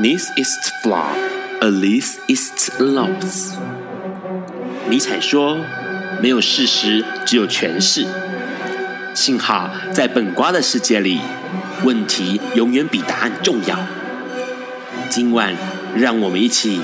This is flaw, at least it's loves。尼采说：“没有事实，只有诠释。”幸好在本瓜的世界里，问题永远比答案重要。今晚，让我们一起。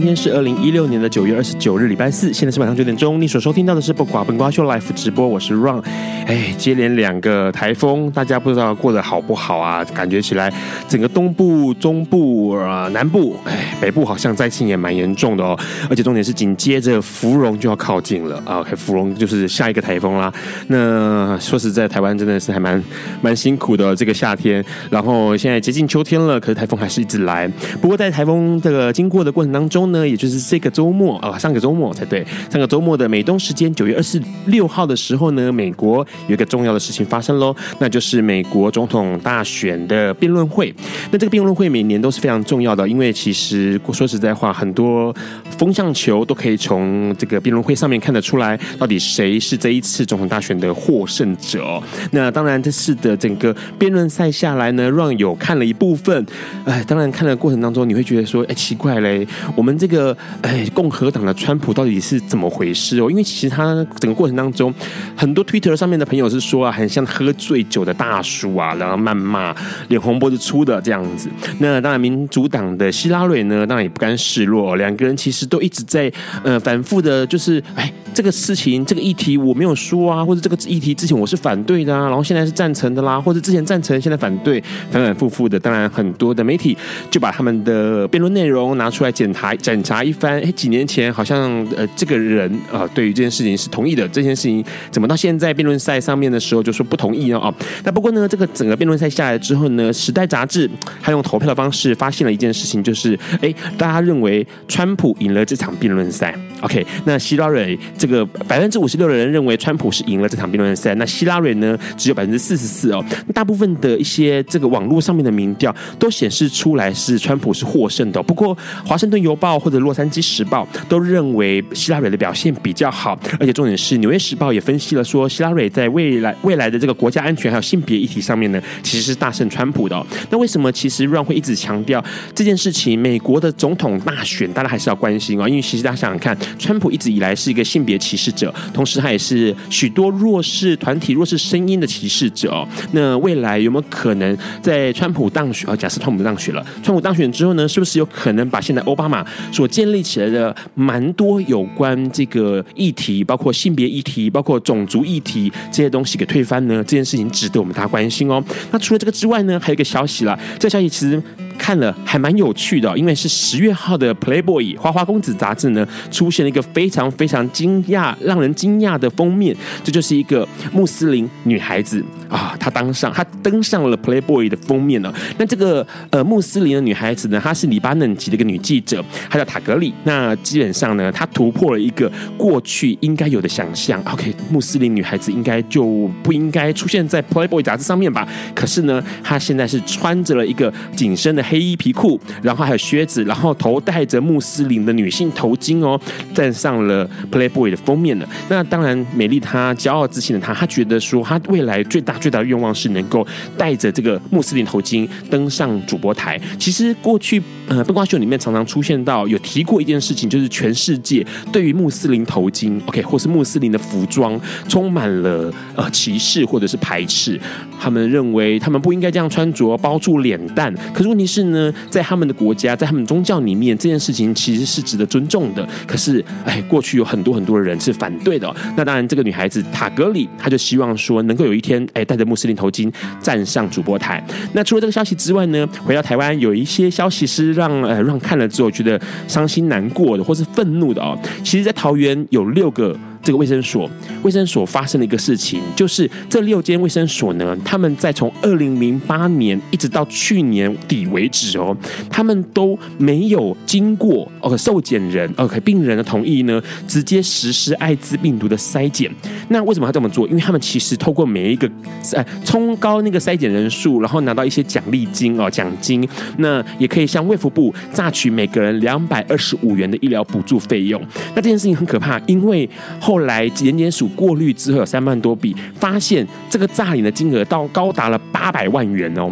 今天是二零一六年的九月二十九日，礼拜四，现在是晚上九点钟。你所收听到的是不寡不瓜秀 Life 直播，我是 Run。哎，接连两个台风，大家不知道过得好不好啊？感觉起来，整个东部、中部啊、南部，哎，北部好像灾情也蛮严重的哦。而且重点是紧接着芙蓉就要靠近了啊，芙蓉就是下一个台风啦。那说实在，台湾真的是还蛮蛮辛苦的这个夏天。然后现在接近秋天了，可是台风还是一直来。不过在台风这个经过的过程当中呢，也就是这个周末啊，上个周末才对，上个周末的美东时间九月二十六号的时候呢，美国有一个重要的事情发生喽，那就是美国总统大选的辩论会。那这个辩论会每年都是非常重要的，因为其实说实在话，很多风向球都可以从这个辩论会上面看得出来，到底谁是这一次总统大选的获胜者。那当然，这次的整个辩论赛下来呢让有看了一部分，哎，当然看的过程当中，你会觉得说，哎，奇怪嘞。我们这个哎，共和党的川普到底是怎么回事哦？因为其实他整个过程当中，很多 Twitter 上面的朋友是说啊，很像喝醉酒的大叔啊，然后谩骂，脸红脖子粗的这样子。那当然，民主党的希拉蕊呢，当然也不甘示弱，两个人其实都一直在呃反复的，就是哎，这个事情这个议题我没有说啊，或者这个议题之前我是反对的啊，然后现在是赞成的啦，或者之前赞成现在反对，反反复复的。当然，很多的媒体就把他们的辩论内容拿出来检。查检查一番，哎，几年前好像呃，这个人啊、呃，对于这件事情是同意的。这件事情怎么到现在辩论赛上面的时候就说不同意？哦，那不过呢，这个整个辩论赛下来之后呢，《时代》杂志还用投票的方式发现了一件事情，就是哎，大家认为川普赢了这场辩论赛。OK，那希拉蕊这个百分之五十六的人认为川普是赢了这场辩论赛，那希拉蕊呢只有百分之四十四哦。大部分的一些这个网络上面的民调都显示出来是川普是获胜的。不过华盛顿邮报或者洛杉矶时报都认为希拉蕊的表现比较好，而且重点是纽约时报也分析了说希拉蕊在在未来未来的这个国家安全还有性别议题上面呢，其实是大胜川普的哦。那为什么其实 Ron 会一直强调这件事情？美国的总统大选大家还是要关心哦，因为其实大家想想看。川普一直以来是一个性别歧视者，同时他也是许多弱势团体、弱势声音的歧视者哦。那未来有没有可能在川普当选？啊，假设川普当选了，川普当选之后呢，是不是有可能把现在奥巴马所建立起来的蛮多有关这个议题，包括性别议题、包括种族议题这些东西给推翻呢？这件事情值得我们大家关心哦。那除了这个之外呢，还有一个消息啦，这消息其实。看了还蛮有趣的，因为是十月号的《Playboy》花花公子杂志呢，出现了一个非常非常惊讶、让人惊讶的封面，这就是一个穆斯林女孩子啊，她当上她登上了《Playboy》的封面了。那这个呃穆斯林的女孩子呢，她是黎巴嫩籍的一个女记者，她叫塔格里。那基本上呢，她突破了一个过去应该有的想象。OK，穆斯林女孩子应该就不应该出现在《Playboy》杂志上面吧？可是呢，她现在是穿着了一个紧身的。黑衣皮裤，然后还有靴子，然后头戴着穆斯林的女性头巾哦，站上了 Playboy 的封面了。那当然，美丽她骄傲自信的她，她觉得说，她未来最大最大的愿望是能够带着这个穆斯林头巾登上主播台。其实过去呃，灯光秀里面常常出现到有提过一件事情，就是全世界对于穆斯林头巾，OK，或是穆斯林的服装，充满了呃歧视或者是排斥。他们认为他们不应该这样穿着，包住脸蛋。可是问题是。呢，在他们的国家，在他们宗教里面，这件事情其实是值得尊重的。可是，哎，过去有很多很多的人是反对的。那当然，这个女孩子塔格里，她就希望说，能够有一天，哎，戴着穆斯林头巾站上主播台。那除了这个消息之外呢，回到台湾，有一些消息是让呃让看了之后觉得伤心难过的，或是愤怒的哦。其实，在桃园有六个这个卫生所，卫生所发生了一个事情，就是这六间卫生所呢，他们在从二零零八年一直到去年底为止哦，他们都没有经过哦受检人 OK 病人的同意呢，直接实施艾滋病毒的筛检。那为什么要这么做？因为他们其实透过每一个呃冲高那个筛检人数，然后拿到一些奖励金哦奖金，那也可以向卫福部榨取每个人两百二十五元的医疗补助费用。那这件事情很可怕，因为后来检检署过滤之后有三万多笔，发现这个诈领的金额到高达了八百万元哦。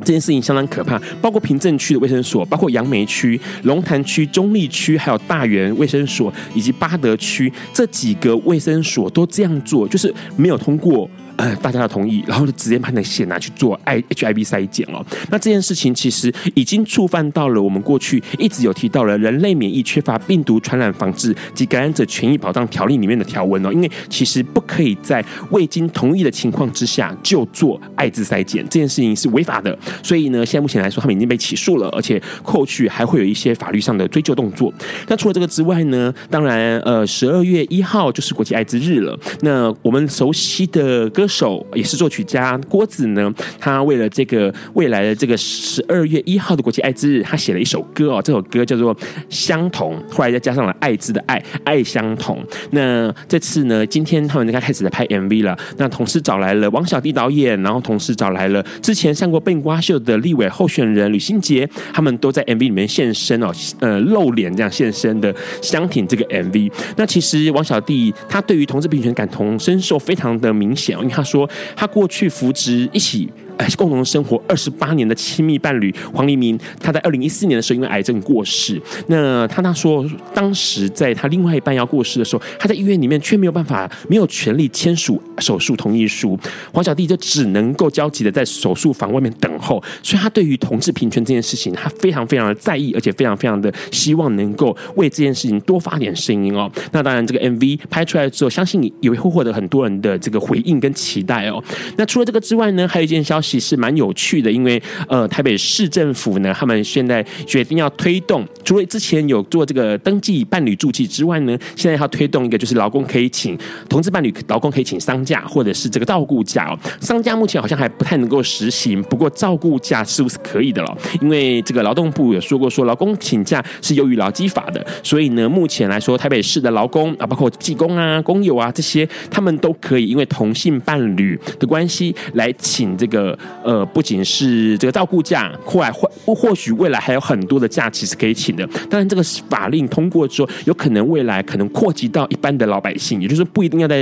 这件事情相当可怕，包括平镇区的卫生所，包括杨梅区、龙潭区、中立区，还有大园卫生所以及巴德区这几个卫生所都这样做，就是没有通过。呃，大家的同意，然后就直接把那血拿去做 I HIV 筛检哦。那这件事情其实已经触犯到了我们过去一直有提到了《人类免疫缺乏病毒传染防治及感染者权益保障条例》里面的条文哦。因为其实不可以在未经同意的情况之下就做艾滋筛检，这件事情是违法的。所以呢，现在目前来说，他们已经被起诉了，而且后续还会有一些法律上的追究动作。那除了这个之外呢，当然，呃，十二月一号就是国际艾滋日了。那我们熟悉的歌歌手也是作曲家郭子呢，他为了这个未来的这个十二月一号的国际艾滋日，他写了一首歌哦，这首歌叫做《相同》，后来再加上了艾滋的爱，爱相同。那这次呢，今天他们应该开始在拍 MV 了。那同时找来了王小弟导演，然后同时找来了之前上过笨瓜秀的立委候选人吕新杰，他们都在 MV 里面现身哦，呃，露脸这样现身的相挺这个 MV。那其实王小弟他对于同志平权感同身受非常的明显，因为他说他过去扶植一起。哎，共同生活二十八年的亲密伴侣黄黎明，他在二零一四年的时候因为癌症过世。那他他说，当时在他另外一半要过世的时候，他在医院里面却没有办法，没有权利签署手术同意书。黄小弟就只能够焦急的在手术房外面等候。所以，他对于同志平权这件事情，他非常非常的在意，而且非常非常的希望能够为这件事情多发点声音哦。那当然，这个 MV 拍出来之后，相信你也会获得很多人的这个回应跟期待哦。那除了这个之外呢，还有一件消息。其实蛮有趣的，因为呃，台北市政府呢，他们现在决定要推动，除了之前有做这个登记伴侣住记之外呢，现在要推动一个，就是劳工可以请同志伴侣，劳工可以请丧假或者是这个照顾假哦。丧假目前好像还不太能够实行，不过照顾假是不是可以的了？因为这个劳动部有说过，说劳工请假是优于劳基法的，所以呢，目前来说，台北市的劳工啊，包括技工啊、工友啊这些，他们都可以因为同性伴侣的关系来请这个。呃，不仅是这个照顾假，后来或或许未来还有很多的假期是可以请的。当然，这个法令通过之后，有可能未来可能扩及到一般的老百姓，也就是说，不一定要在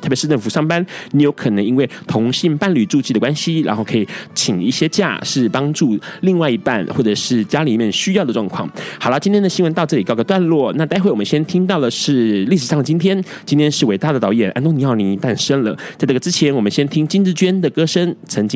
特别市政府上班，你有可能因为同性伴侣住记的关系，然后可以请一些假，是帮助另外一半或者是家里面需要的状况。好了，今天的新闻到这里告个段落。那待会我们先听到的是历史上的今天，今天是伟大的导演安东尼奥尼诞生了。在这个之前，我们先听金智娟的歌声，曾经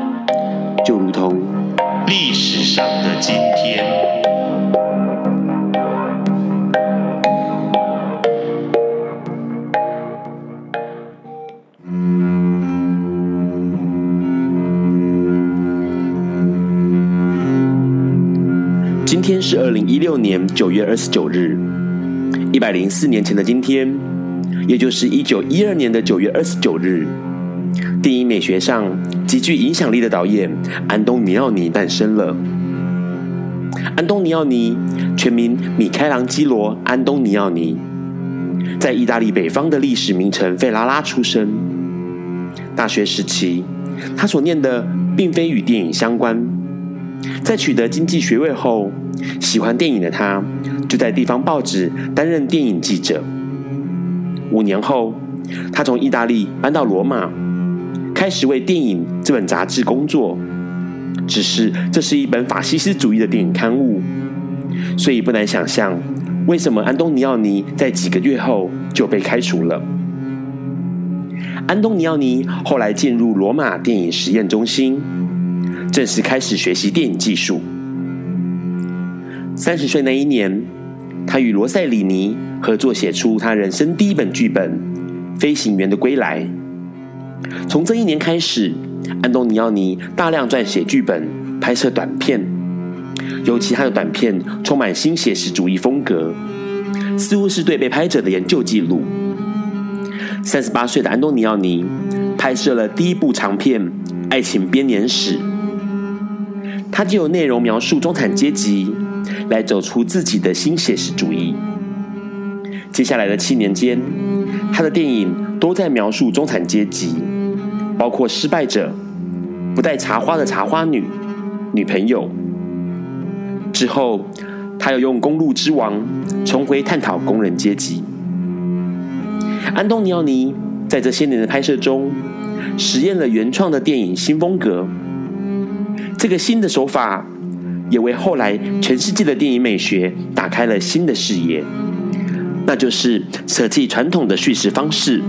就如同。”历史上的今天，今天是二零一六年九月二十九日，一百零四年前的今天，也就是一九一二年的九月二十九日。电影美学上极具影响力的导演安东尼奥尼诞生了。安东尼奥尼全名米开朗基罗·安东尼奥尼，在意大利北方的历史名城费拉拉出生。大学时期，他所念的并非与电影相关。在取得经济学位后，喜欢电影的他就在地方报纸担任电影记者。五年后，他从意大利搬到罗马。开始为《电影》这本杂志工作，只是这是一本法西斯主义的电影刊物，所以不难想象为什么安东尼奥尼在几个月后就被开除了。安东尼奥尼后来进入罗马电影实验中心，正式开始学习电影技术。三十岁那一年，他与罗塞里尼合作写出他人生第一本剧本《飞行员的归来》。从这一年开始，安东尼奥尼大量撰写剧本、拍摄短片，尤其他的短片充满新写实主义风格，似乎是对被拍者的研究记录。三十八岁的安东尼奥尼拍摄了第一部长片《爱情编年史》，他就有内容描述中产阶级，来走出自己的新写实主义。接下来的七年间，他的电影都在描述中产阶级，包括失败者、不带茶花的茶花女、女朋友。之后，他又用《公路之王》重回探讨工人阶级。安东尼奥尼在这些年的拍摄中，实验了原创的电影新风格。这个新的手法，也为后来全世界的电影美学打开了新的视野。那就是舍弃传统的叙事方式，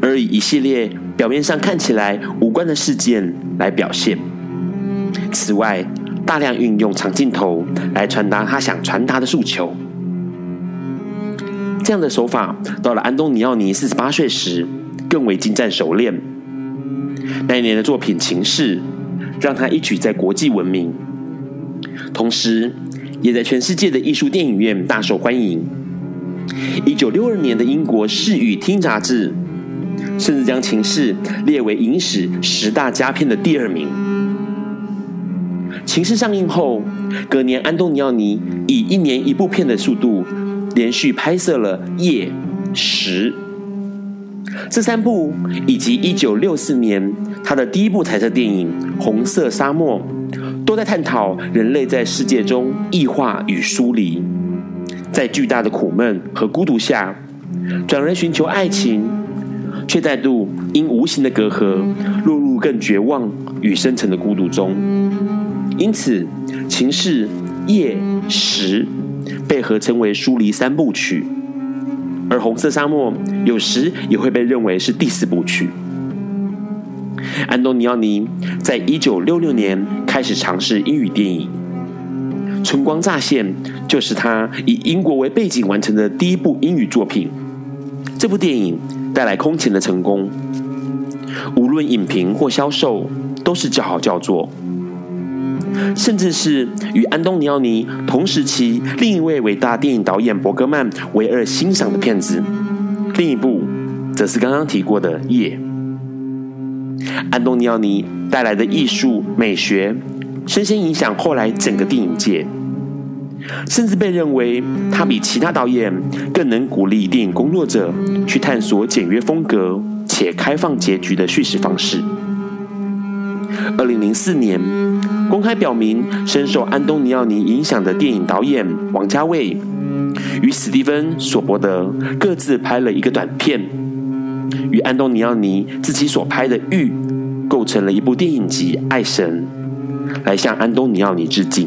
而以一系列表面上看起来无关的事件来表现。此外，大量运用长镜头来传达他想传达的诉求。这样的手法，到了安东尼奥尼四十八岁时，更为精湛熟练。那一年的作品《情势》，让他一举在国际闻名，同时也在全世界的艺术电影院大受欢迎。一九六二年的英国《视与听》杂志，甚至将《情势》列为影史十大佳片的第二名。《情势》上映后，隔年安东尼奥尼以一年一部片的速度。连续拍摄了《夜》《时》这三部，以及一九六四年他的第一部彩色电影《红色沙漠》，都在探讨人类在世界中异化与疏离，在巨大的苦闷和孤独下，转而寻求爱情，却再度因无形的隔阂，落入更绝望与深沉的孤独中。因此，《情势》《夜》《时》。被合称为疏离三部曲，而《红色沙漠》有时也会被认为是第四部曲。安东尼奥尼在一九六六年开始尝试英语电影，《春光乍现》就是他以英国为背景完成的第一部英语作品。这部电影带来空前的成功，无论影评或销售都是叫好叫座。甚至是与安东尼奥尼同时期另一位伟大电影导演伯格曼唯二欣赏的片子，另一部则是刚刚提过的《夜》。安东尼奥尼带来的艺术美学，深深影响后来整个电影界，甚至被认为他比其他导演更能鼓励电影工作者去探索简约风格且开放结局的叙事方式。二零零四年，公开表明深受安东尼奥尼影响的电影导演王家卫与史蒂芬·索伯德各自拍了一个短片，与安东尼奥尼自己所拍的《玉》构成了一部电影集《爱神》，来向安东尼奥尼致敬。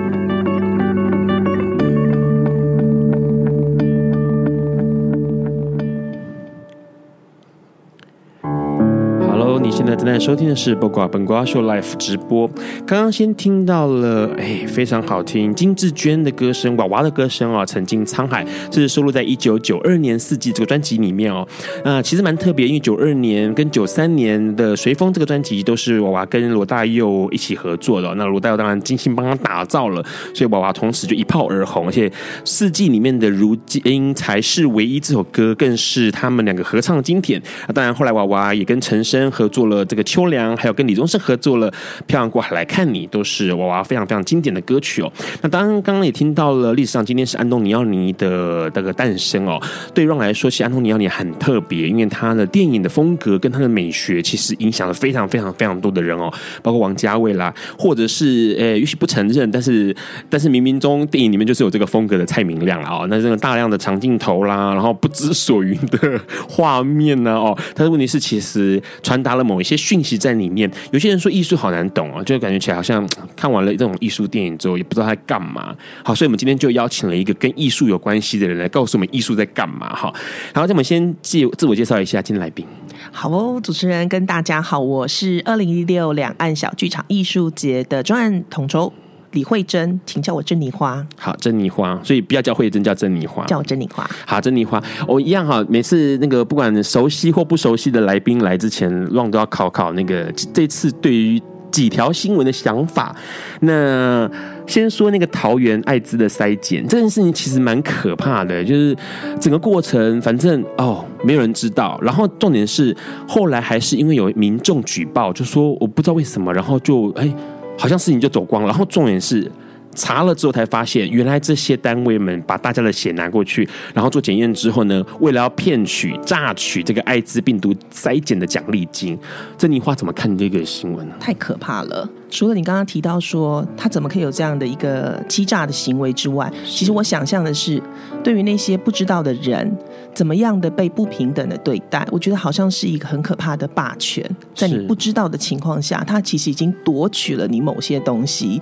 正在收听的是《八卦本瓜秀》Live 直播。刚刚先听到了，哎，非常好听，金智娟的歌声，娃娃的歌声啊，曾经沧海，这是收录在一九九二年《四季》这个专辑里面哦。那，其实蛮特别，因为九二年跟九三年的《随风》这个专辑都是娃娃跟罗大佑一起合作的。那罗大佑当然精心帮他打造了，所以娃娃同时就一炮而红。而且《四季》里面的《如今才是唯一》这首歌，更是他们两个合唱的经典。啊，当然后来娃娃也跟陈升合作了。这个秋凉，还有跟李宗盛合作了《漂洋过海来看你》，都是娃娃非常非常经典的歌曲哦。那当然，刚刚也听到了历史上今天是安东尼奥尼的这个诞生哦。对让来说，其实安东尼奥尼很特别，因为他的电影的风格跟他的美学，其实影响了非常非常非常多的人哦，包括王家卫啦，或者是呃，也许不承认，但是但是冥冥中电影里面就是有这个风格的蔡明亮啊、哦。那这个大量的长镜头啦，然后不知所云的画面呢哦，但是问题是，其实传达了某一些讯息在里面。有些人说艺术好难懂啊，就感觉起来好像 看完了这种艺术电影之后，也不知道他在干嘛。好，所以我们今天就邀请了一个跟艺术有关系的人来告诉我们艺术在干嘛。哈，好，那我们先介自我介绍一下今天来宾。好哦，主持人跟大家好，我是二零一六两岸小剧场艺术节的专案统筹李慧珍，请叫我珍妮花。好，珍妮花，所以不要叫慧珍，叫珍妮花，叫我珍妮花。好，珍妮花，我、哦、一样哈。每次那个不管熟悉或不熟悉的来宾来之前，Ron 都要考考那个这次对于。几条新闻的想法。那先说那个桃园艾滋的筛检这件事情，其实蛮可怕的。就是整个过程，反正哦，没有人知道。然后重点是，后来还是因为有民众举报，就说我不知道为什么，然后就哎，好像事情就走光了。然后重点是。查了之后才发现，原来这些单位们把大家的血拿过去，然后做检验之后呢，为了要骗取、榨取这个艾滋病毒筛检的奖励金，珍妮花怎么看这个新闻呢？太可怕了！除了你刚刚提到说他怎么可以有这样的一个欺诈的行为之外，其实我想象的是，对于那些不知道的人。怎么样的被不平等的对待？我觉得好像是一个很可怕的霸权，在你不知道的情况下，他其实已经夺取了你某些东西。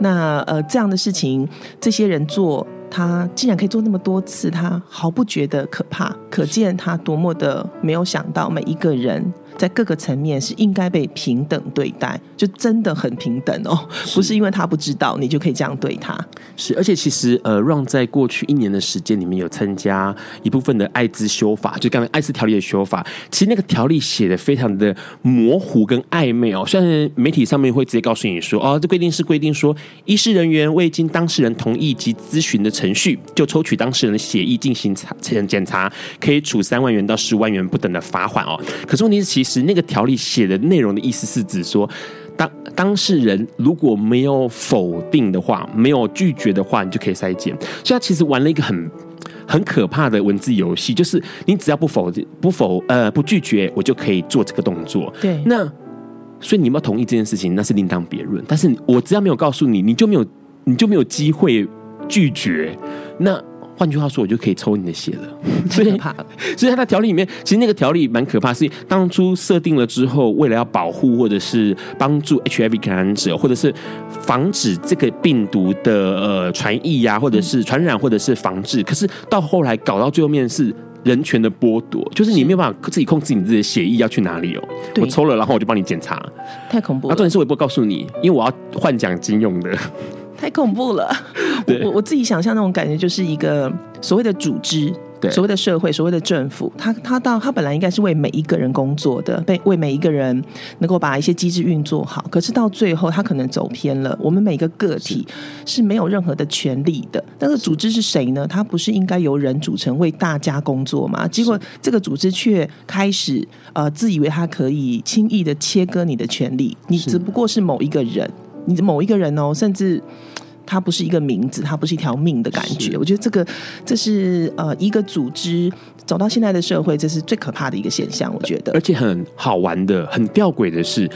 那呃，这样的事情，这些人做，他竟然可以做那么多次，他毫不觉得可怕，可见他多么的没有想到每一个人。在各个层面是应该被平等对待，就真的很平等哦，不是因为他不知道你就可以这样对他。是，而且其实呃，Ron 在过去一年的时间里面有参加一部分的艾滋修法，就刚才艾滋条例的修法，其实那个条例写的非常的模糊跟暧昧哦。虽然媒体上面会直接告诉你说，哦，这规定是规定说，医师人员未经当事人同意及咨询的程序，就抽取当事人的血液进行查检查，可以处三万元到十万元不等的罚款哦。可是问题是，其实。是那个条例写的内容的意思是指说，当当事人如果没有否定的话，没有拒绝的话，你就可以筛检。所以他其实玩了一个很很可怕的文字游戏，就是你只要不否不否呃不拒绝，我就可以做这个动作。对，那所以你有没有同意这件事情，那是另当别论。但是我只要没有告诉你，你就没有你就没有机会拒绝。那。换句话说，我就可以抽你的血了。太可怕了。所以，他的条例里面，其实那个条例蛮可怕。是当初设定了之后，为了要保护或者是帮助 HIV 感染者，或者是防止这个病毒的呃传译呀，或者是传染，或者是防治。可是到后来搞到最后面是人权的剥夺，就是你没有办法自己控制你自己的血液要去哪里哦。我抽了，然后我就帮你检查。太恐怖了。那重点是我也不会告诉你，因为我要换奖金用的。太恐怖了！我我自己想象那种感觉，就是一个所谓的组织，对，所谓的社会，所谓的政府，他他到他本来应该是为每一个人工作的，被为每一个人能够把一些机制运作好。可是到最后，他可能走偏了。我们每个个体是没有任何的权利的。那个组织是谁呢？他不是应该由人组成，为大家工作吗？结果这个组织却开始呃，自以为他可以轻易的切割你的权利。你只不过是某一个人。你的某一个人哦，甚至他不是一个名字，他不是一条命的感觉。我觉得这个这是呃一个组织走到现在的社会，这是最可怕的一个现象。我觉得，而且很好玩的、很吊诡的是，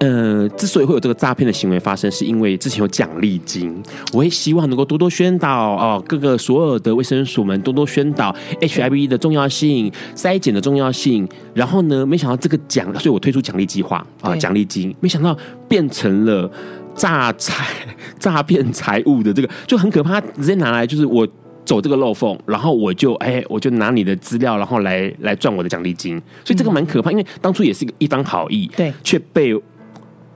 呃，之所以会有这个诈骗的行为发生，是因为之前有奖励金。我也希望能够多多宣导哦，各个所有的卫生署们多多宣导 HIV 的重要性、筛检的重要性。然后呢，没想到这个奖，所以我推出奖励计划啊，奖励金，没想到变成了。诈财、诈骗财物的这个就很可怕，直接拿来就是我走这个漏缝，然后我就哎，我就拿你的资料，然后来来赚我的奖励金，所以这个蛮可怕，因为当初也是一个一番好意，对，却被。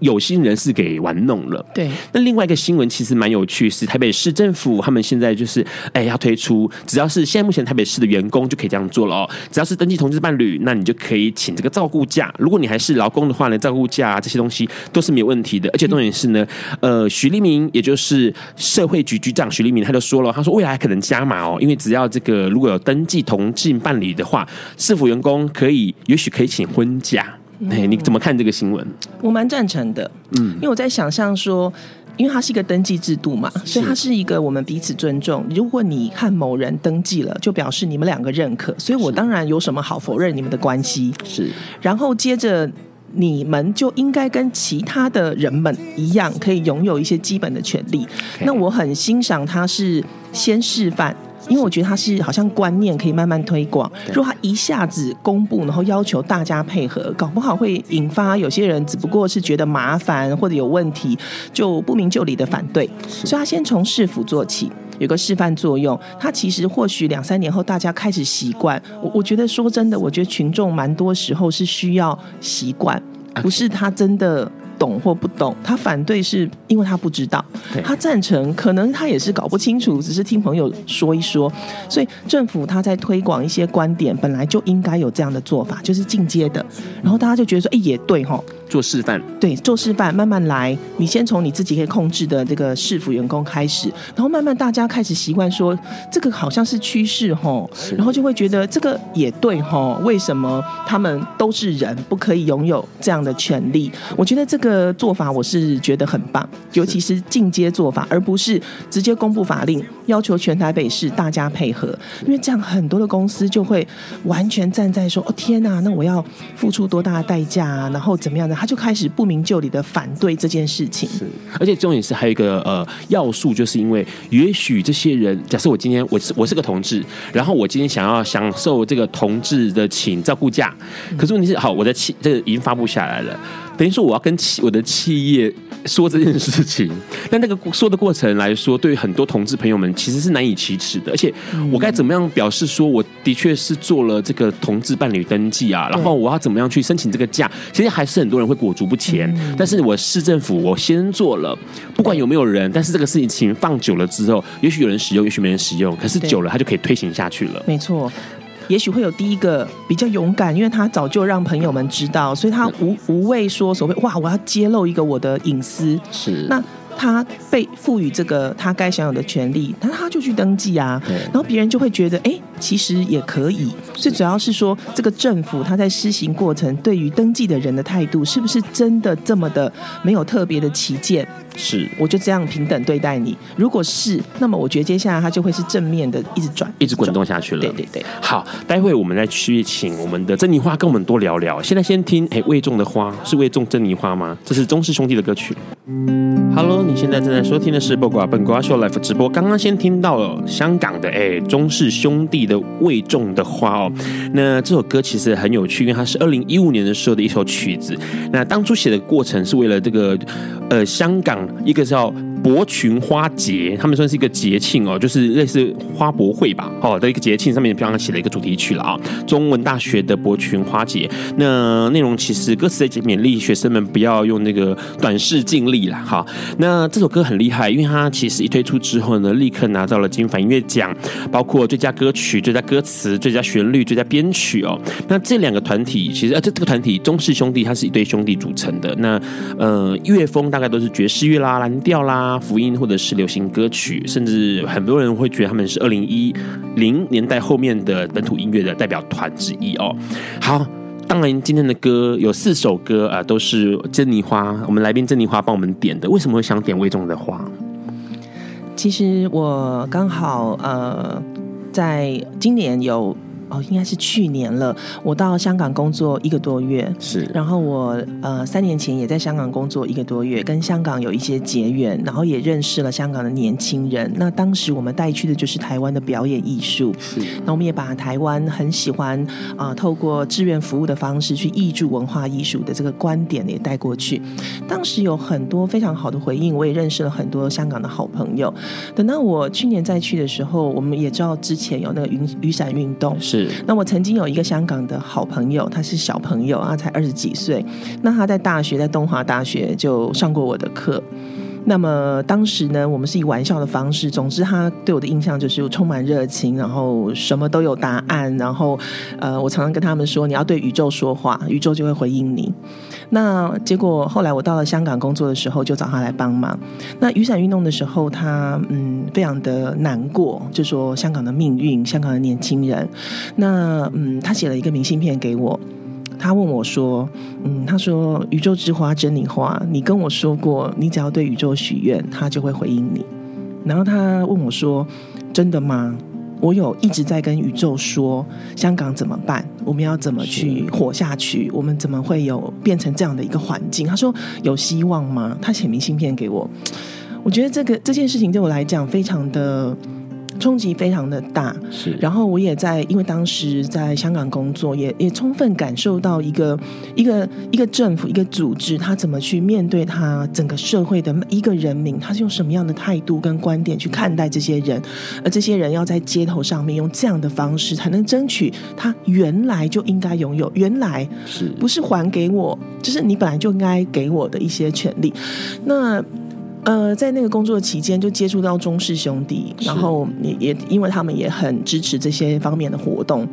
有心人士给玩弄了。对，那另外一个新闻其实蛮有趣，是台北市政府他们现在就是哎要推出，只要是现在目前台北市的员工就可以这样做了哦。只要是登记同志伴侣，那你就可以请这个照顾假。如果你还是劳工的话呢，照顾假这些东西都是没有问题的。而且重点是呢，呃，许立明也就是社会局局长许立明他就说了，他说未来可能加码哦，因为只要这个如果有登记同志伴侣的话，市府员工可以也许可以请婚假。哎，你怎么看这个新闻？我蛮赞成的，嗯，因为我在想象说。因为它是一个登记制度嘛，所以它是一个我们彼此尊重。如果你和某人登记了，就表示你们两个认可，所以我当然有什么好否认你们的关系？是。然后接着你们就应该跟其他的人们一样，可以拥有一些基本的权利。那我很欣赏他是先示范。因为我觉得他是好像观念可以慢慢推广，如果他一下子公布，然后要求大家配合，搞不好会引发有些人只不过是觉得麻烦或者有问题，就不明就里的反对。所以他先从市府做起，有个示范作用。他其实或许两三年后大家开始习惯。我我觉得说真的，我觉得群众蛮多时候是需要习惯，不是他真的。懂或不懂，他反对是因为他不知道，他赞成可能他也是搞不清楚，只是听朋友说一说。所以政府他在推广一些观点，本来就应该有这样的做法，就是进阶的，然后大家就觉得说，哎，也对哈。做示范，对，做示范，慢慢来。你先从你自己可以控制的这个市府员工开始，然后慢慢大家开始习惯说，这个好像是趋势哈，然后就会觉得这个也对哈。为什么他们都是人，不可以拥有这样的权利？我觉得这个做法我是觉得很棒，尤其是进阶做法，而不是直接公布法令，要求全台北市大家配合，因为这样很多的公司就会完全站在说，哦天哪，那我要付出多大的代价啊？然后怎么样的？他就开始不明就里的反对这件事情，是，而且重点是还有一个呃要素，就是因为也许这些人，假设我今天我是我是个同志，然后我今天想要享受这个同志的请照顾假，可是问题是，好，我的请这个已经发布下来了。等于说我要跟企我的企业说这件事情，但那个说的过程来说，对于很多同志朋友们其实是难以启齿的。而且我该怎么样表示说我的确是做了这个同志伴侣登记啊？然后我要怎么样去申请这个假？其实还是很多人会裹足不前。但是我市政府我先做了，不管有没有人，但是这个事情放久了之后，也许有人使用，也许没人使用，可是久了它就可以推行下去了。没错。也许会有第一个比较勇敢，因为他早就让朋友们知道，所以他无无畏说所谓哇，我要揭露一个我的隐私。是那他被赋予这个他该享有的权利，那他就去登记啊。然后别人就会觉得，哎，其实也可以。最主要是说，这个政府他在施行过程对于登记的人的态度，是不是真的这么的没有特别的歧见？是，我就这样平等对待你。如果是，那么我觉得接下来它就会是正面的，一直转，一直滚动下去了。对对对。好，待会我们再去请我们的珍妮花跟我们多聊聊。现在先听，哎，未种的花是未种珍妮花吗？这是中氏兄弟的歌曲。Hello，你现在正在收听的是《八卦本瓜秀》Life 直播。刚刚先听到了香港的哎中氏兄弟的未种的花哦。那这首歌其实很有趣，因为它是二零一五年的时候的一首曲子。那当初写的过程是为了这个呃香港。一个叫博群花节，他们算是一个节庆哦，就是类似花博会吧，哦的一个节庆，上面刚刚写了一个主题曲了啊。中文大学的博群花节，那内容其实歌词在勉励学生们不要用那个短视尽力了哈。那这首歌很厉害，因为它其实一推出之后呢，立刻拿到了金反音乐奖，包括最佳歌曲、最佳歌词、最佳旋律、最佳编曲哦。那这两个团体其实，呃，这这个团体中氏兄弟，它是一对兄弟组成的。那呃，乐风大概都是爵士乐啦、蓝调啦。福音或者是流行歌曲，甚至很多人会觉得他们是二零一零年代后面的本土音乐的代表团之一哦。好，当然今天的歌有四首歌啊，都是珍妮花，我们来宾珍妮花帮我们点的。为什么会想点魏仲的花？其实我刚好呃，在今年有。哦，应该是去年了。我到香港工作一个多月，是。然后我呃三年前也在香港工作一个多月，跟香港有一些结缘，然后也认识了香港的年轻人。那当时我们带去的就是台湾的表演艺术，是。那我们也把台湾很喜欢啊、呃，透过志愿服务的方式去挹注文化艺术的这个观点也带过去。当时有很多非常好的回应，我也认识了很多香港的好朋友。等到我去年再去的时候，我们也知道之前有那个雨雨伞运动，是。那我曾经有一个香港的好朋友，他是小朋友啊，才二十几岁。那他在大学，在东华大学就上过我的课。那么当时呢，我们是以玩笑的方式。总之，他对我的印象就是充满热情，然后什么都有答案。然后，呃，我常常跟他们说，你要对宇宙说话，宇宙就会回应你。那结果后来我到了香港工作的时候，就找他来帮忙。那雨伞运动的时候，他嗯非常的难过，就说香港的命运，香港的年轻人。那嗯，他写了一个明信片给我。他问我说：“嗯，他说宇宙之花真理花，你跟我说过，你只要对宇宙许愿，他就会回应你。”然后他问我说：“真的吗？”我有一直在跟宇宙说，香港怎么办？我们要怎么去活下去？我们怎么会有变成这样的一个环境？他说有希望吗？他写明信片给我，我觉得这个这件事情对我来讲非常的。冲击非常的大，是。然后我也在，因为当时在香港工作，也也充分感受到一个一个一个政府一个组织，他怎么去面对他整个社会的一个人民，他是用什么样的态度跟观点去看待这些人，而这些人要在街头上面用这样的方式，才能争取他原来就应该拥有，原来是不是还给我，就是你本来就应该给我的一些权利，那。呃，在那个工作期间，就接触到中氏兄弟，然后也也因为他们也很支持这些方面的活动。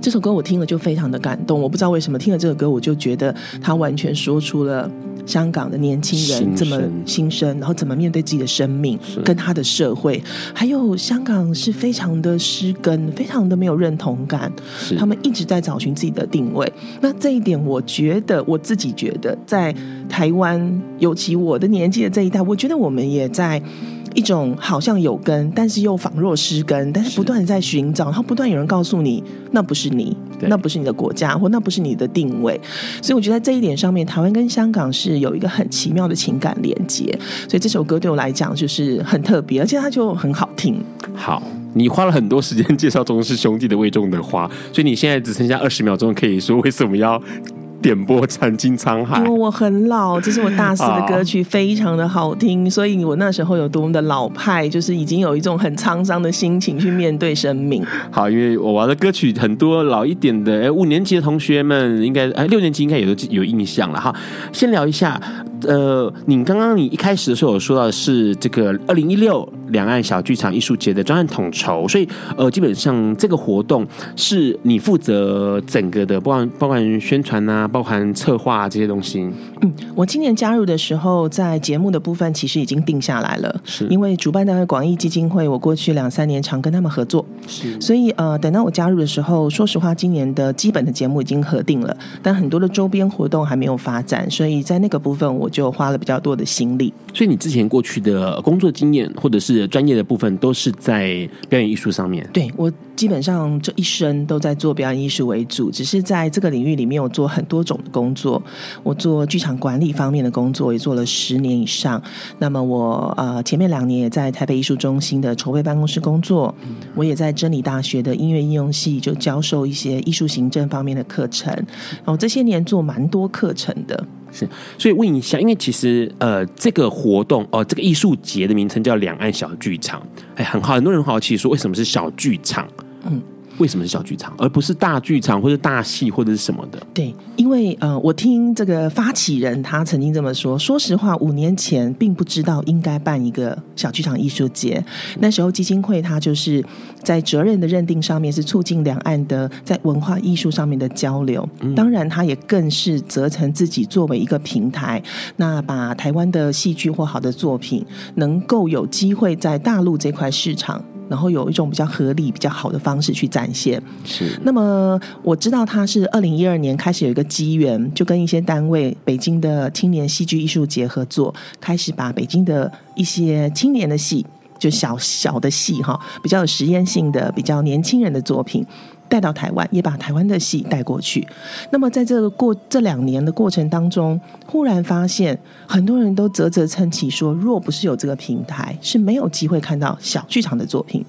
这首歌我听了就非常的感动，我不知道为什么听了这首歌，我就觉得他完全说出了。香港的年轻人怎么新生，然后怎么面对自己的生命，跟他的社会，还有香港是非常的失根，非常的没有认同感，他们一直在找寻自己的定位。那这一点，我觉得我自己觉得，在台湾，尤其我的年纪的这一代，我觉得我们也在。一种好像有根，但是又仿若失根，但是不断在寻找，然后不断有人告诉你，那不是你，那不是你的国家，或那不是你的定位。所以我觉得在这一点上面，台湾跟香港是有一个很奇妙的情感连接。所以这首歌对我来讲就是很特别，而且它就很好听。好，你花了很多时间介绍中氏兄弟的《为众的花》，所以你现在只剩下二十秒钟，可以说为什么要？点播《曾经沧海》，因为我很老，这是我大四的歌曲，非常的好听，所以我那时候有多么的老派，就是已经有一种很沧桑的心情去面对生命。好，因为我玩的歌曲很多老一点的，哎，五年级的同学们应该，哎，六年级应该也都有印象了哈。先聊一下。呃，你刚刚你一开始的时候有说到的是这个二零一六两岸小剧场艺术节的专案统筹，所以呃，基本上这个活动是你负责整个的，包含包含宣传啊，包含策划啊，这些东西。嗯，我今年加入的时候，在节目的部分其实已经定下来了，是因为主办单位广义基金会，我过去两三年常跟他们合作，是，所以呃，等到我加入的时候，说实话，今年的基本的节目已经核定了，但很多的周边活动还没有发展，所以在那个部分我。就花了比较多的心力，所以你之前过去的工作经验或者是专业的部分，都是在表演艺术上面。对，我基本上这一生都在做表演艺术为主，只是在这个领域里面，我做很多种的工作。我做剧场管理方面的工作，也做了十年以上。那么我呃前面两年也在台北艺术中心的筹备办公室工作，我也在真理大学的音乐应用系就教授一些艺术行政方面的课程。然后这些年做蛮多课程的。是，所以问一下，因为其实呃，这个活动哦、这个艺术节的名称叫两岸小剧场，哎，很好，很多人好奇说，为什么是小剧场？嗯。为什么是小剧场，而不是大剧场或者大戏或者是什么的？对，因为呃，我听这个发起人他曾经这么说。说实话，五年前并不知道应该办一个小剧场艺术节。那时候基金会他就是在责任的认定上面是促进两岸的在文化艺术上面的交流。当然，他也更是责成自己作为一个平台，那把台湾的戏剧或好的作品能够有机会在大陆这块市场。然后有一种比较合理、比较好的方式去展现。是。那么我知道他是二零一二年开始有一个机缘，就跟一些单位，北京的青年戏剧艺术节合作，开始把北京的一些青年的戏，就小小的戏哈，比较有实验性的、比较年轻人的作品。带到台湾，也把台湾的戏带过去。那么，在这个过这两年的过程当中，忽然发现很多人都啧啧称奇，说若不是有这个平台，是没有机会看到小剧场的作品。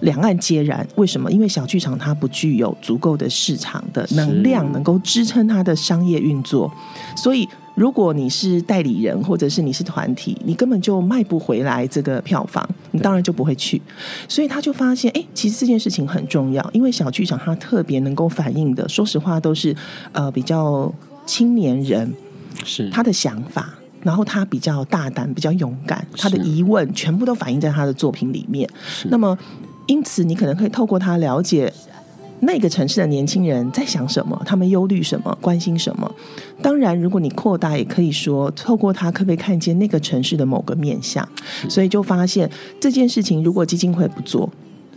两岸皆然，为什么？因为小剧场它不具有足够的市场的能量，能够支撑它的商业运作，所以。如果你是代理人，或者是你是团体，你根本就卖不回来这个票房，你当然就不会去。所以他就发现，哎，其实这件事情很重要，因为小剧场它特别能够反映的，说实话都是呃比较青年人是他的想法，然后他比较大胆、比较勇敢，他的疑问全部都反映在他的作品里面。那么，因此你可能可以透过他了解。那个城市的年轻人在想什么？他们忧虑什么？关心什么？当然，如果你扩大，也可以说透过他，可不可以看见那个城市的某个面向？所以就发现这件事情，如果基金会不做，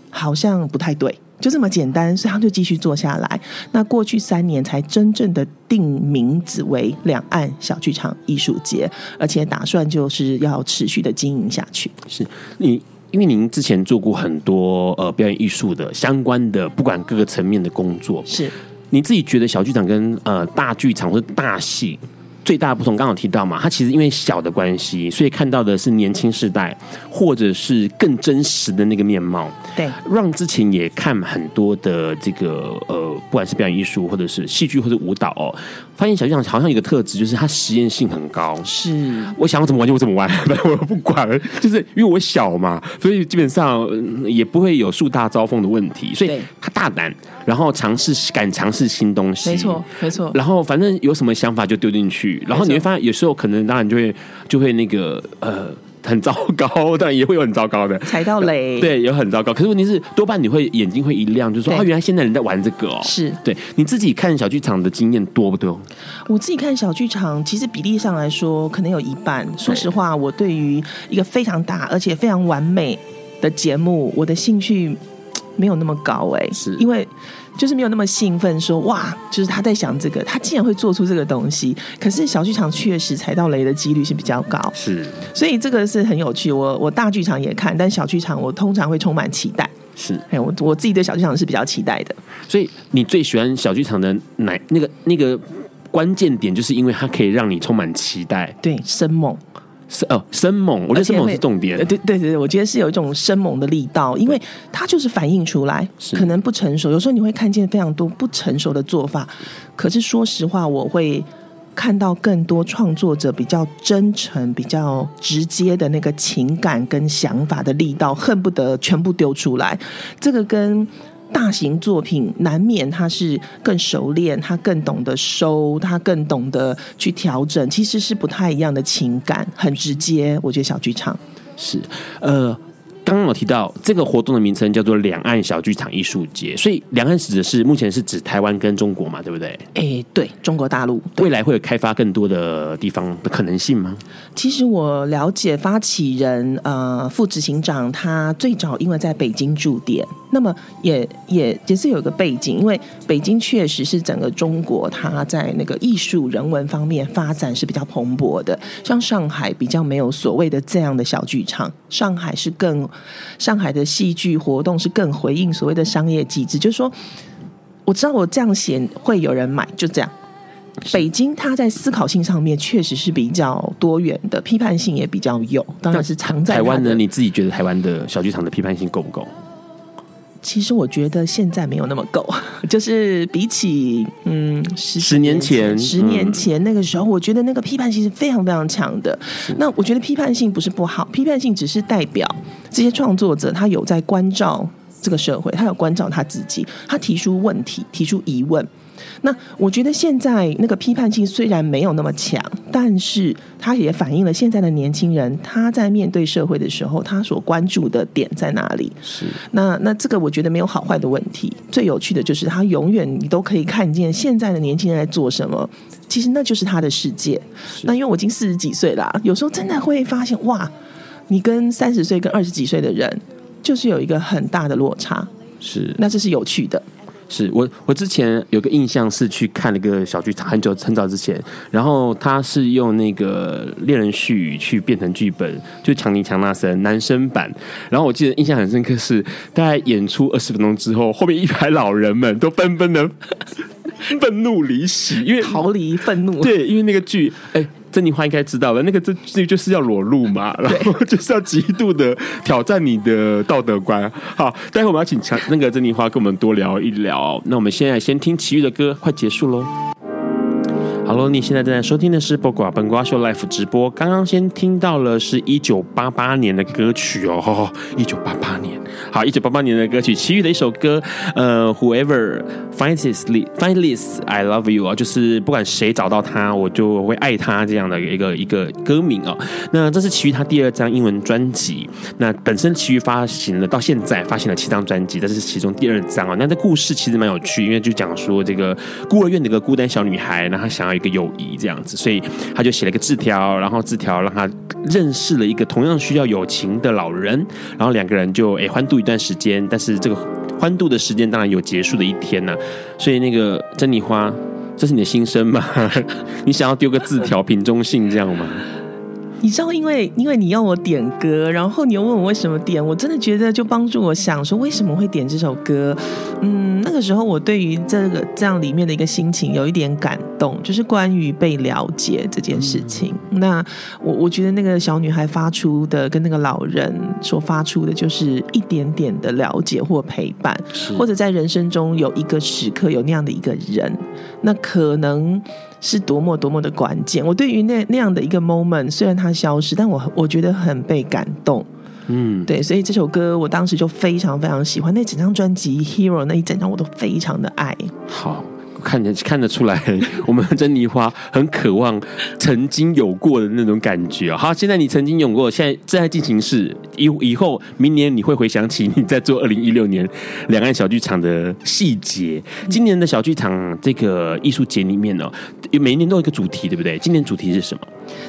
好像不太对。就这么简单，所以他就继续做下来。那过去三年才真正的定名字为两岸小剧场艺术节，而且打算就是要持续的经营下去。是你，因为您之前做过很多呃表演艺术的相关的，不管各个层面的工作，是你自己觉得小剧场跟呃大剧场或者大戏？最大的不同，刚好提到嘛，它其实因为小的关系，所以看到的是年轻世代，或者是更真实的那个面貌。对，让之前也看很多的这个呃，不管是表演艺术，或者是戏剧，或者舞蹈哦，发现小剧场好像有一个特质，就是它实验性很高。是，我想要怎么玩就怎么玩，我不管，就是因为我小嘛，所以基本上也不会有树大招风的问题，所以他大胆。然后尝试敢尝试新东西，没错没错。然后反正有什么想法就丢进去，然后你会发现有时候可能当然就会就会那个呃很糟糕，当然也会有很糟糕的踩到雷，对，有很糟糕。可是问题是多半你会眼睛会一亮，就是说啊，原来现在人在玩这个哦。是对你自己看小剧场的经验多不多？我自己看小剧场，其实比例上来说可能有一半。说实话，我对于一个非常大而且非常完美的节目，我的兴趣没有那么高哎，是因为。就是没有那么兴奋，说哇，就是他在想这个，他竟然会做出这个东西。可是小剧场确实踩到雷的几率是比较高，是，所以这个是很有趣。我我大剧场也看，但小剧场我通常会充满期待。是，哎，我我自己对小剧场是比较期待的。所以你最喜欢小剧场的哪那个那个关键点，就是因为它可以让你充满期待，对，生猛。是哦，生猛，我觉得生猛是重点。对对对，我觉得是有一种生猛的力道，因为它就是反映出来，可能不成熟。有时候你会看见非常多不成熟的做法，可是说实话，我会看到更多创作者比较真诚、比较直接的那个情感跟想法的力道，恨不得全部丢出来。这个跟。大型作品难免他是更熟练，他更懂得收，他更懂得去调整，其实是不太一样的情感，很直接。我觉得小剧场是呃。刚刚有提到这个活动的名称叫做两岸小剧场艺术节，所以两岸指的是目前是指台湾跟中国嘛，对不对？哎，对，中国大陆。未来会有开发更多的地方的可能性吗？其实我了解发起人呃副执行长他最早因为在北京驻点，那么也也也是有一个背景，因为北京确实是整个中国它在那个艺术人文方面发展是比较蓬勃的，像上海比较没有所谓的这样的小剧场，上海是更。上海的戏剧活动是更回应所谓的商业机制，就是说，我知道我这样写会有人买，就这样。北京它在思考性上面确实是比较多元的，批判性也比较有，当然是藏在台湾呢。你自己觉得台湾的小剧场的批判性够不够？其实我觉得现在没有那么够，就是比起嗯十十年前十年前那个时候，我觉得那个批判性是非常非常强的。那我觉得批判性不是不好，批判性只是代表这些创作者他有在关照这个社会，他有关照他自己，他提出问题，提出疑问。那我觉得现在那个批判性虽然没有那么强，但是它也反映了现在的年轻人他在面对社会的时候，他所关注的点在哪里。是那那这个我觉得没有好坏的问题，最有趣的就是他永远你都可以看见现在的年轻人在做什么，其实那就是他的世界。那因为我已经四十几岁了，有时候真的会发现哇，你跟三十岁跟二十几岁的人就是有一个很大的落差。是那这是有趣的。是我，我之前有个印象是去看那个小剧场，很久很早之前，然后他是用那个恋人絮语去变成剧本，就强尼强纳森男生版。然后我记得印象很深刻是，大概演出二十分钟之后，后面一排老人们都纷纷的 愤怒离席，因为逃离愤怒。对，因为那个剧，哎。珍妮花应该知道的，那个这这就是要裸露嘛，然后就是要极度的挑战你的道德观。好，待会我们要请强那个珍妮花跟我们多聊一聊。那我们现在先听齐豫的歌，快结束喽。好了你现在正在收听的是播瓜本瓜秀 Live 直播。刚刚先听到了是一九八八年的歌曲哦，一九八八年，好，一九八八年的歌曲，其余的一首歌，呃，Whoever finds this, finds this, I love you 啊，就是不管谁找到他，我就会爱他这样的一个一个歌名哦。那这是其余他第二张英文专辑。那本身其余发行了到现在发行了七张专辑，这是其中第二张啊。那这故事其实蛮有趣，因为就讲说这个孤儿院的一个孤单小女孩，那她想要。一个友谊这样子，所以他就写了一个字条，然后字条让他认识了一个同样需要友情的老人，然后两个人就诶欢度一段时间，但是这个欢度的时间当然有结束的一天呢、所以那个珍妮花，这是你的心声吗？你想要丢个字条，瓶中信这样吗？你知道，因为因为你要我点歌，然后你又问我为什么点，我真的觉得就帮助我想说为什么会点这首歌。嗯，那个时候我对于这个这样里面的一个心情有一点感动，就是关于被了解这件事情。嗯、那我我觉得那个小女孩发出的跟那个老人所发出的，就是一点点的了解或陪伴，或者在人生中有一个时刻有那样的一个人，那可能。是多么多么的关键！我对于那那样的一个 moment，虽然它消失，但我我觉得很被感动。嗯，对，所以这首歌我当时就非常非常喜欢。那整张专辑《Hero》那一整张我都非常的爱。好。看得看得出来，我们珍妮花很渴望曾经有过的那种感觉。好，现在你曾经有过，现在正在进行式，以以后明年你会回想起你在做二零一六年两岸小剧场的细节。今年的小剧场这个艺术节里面呢，每一年都有一个主题，对不对？今年主题是什么？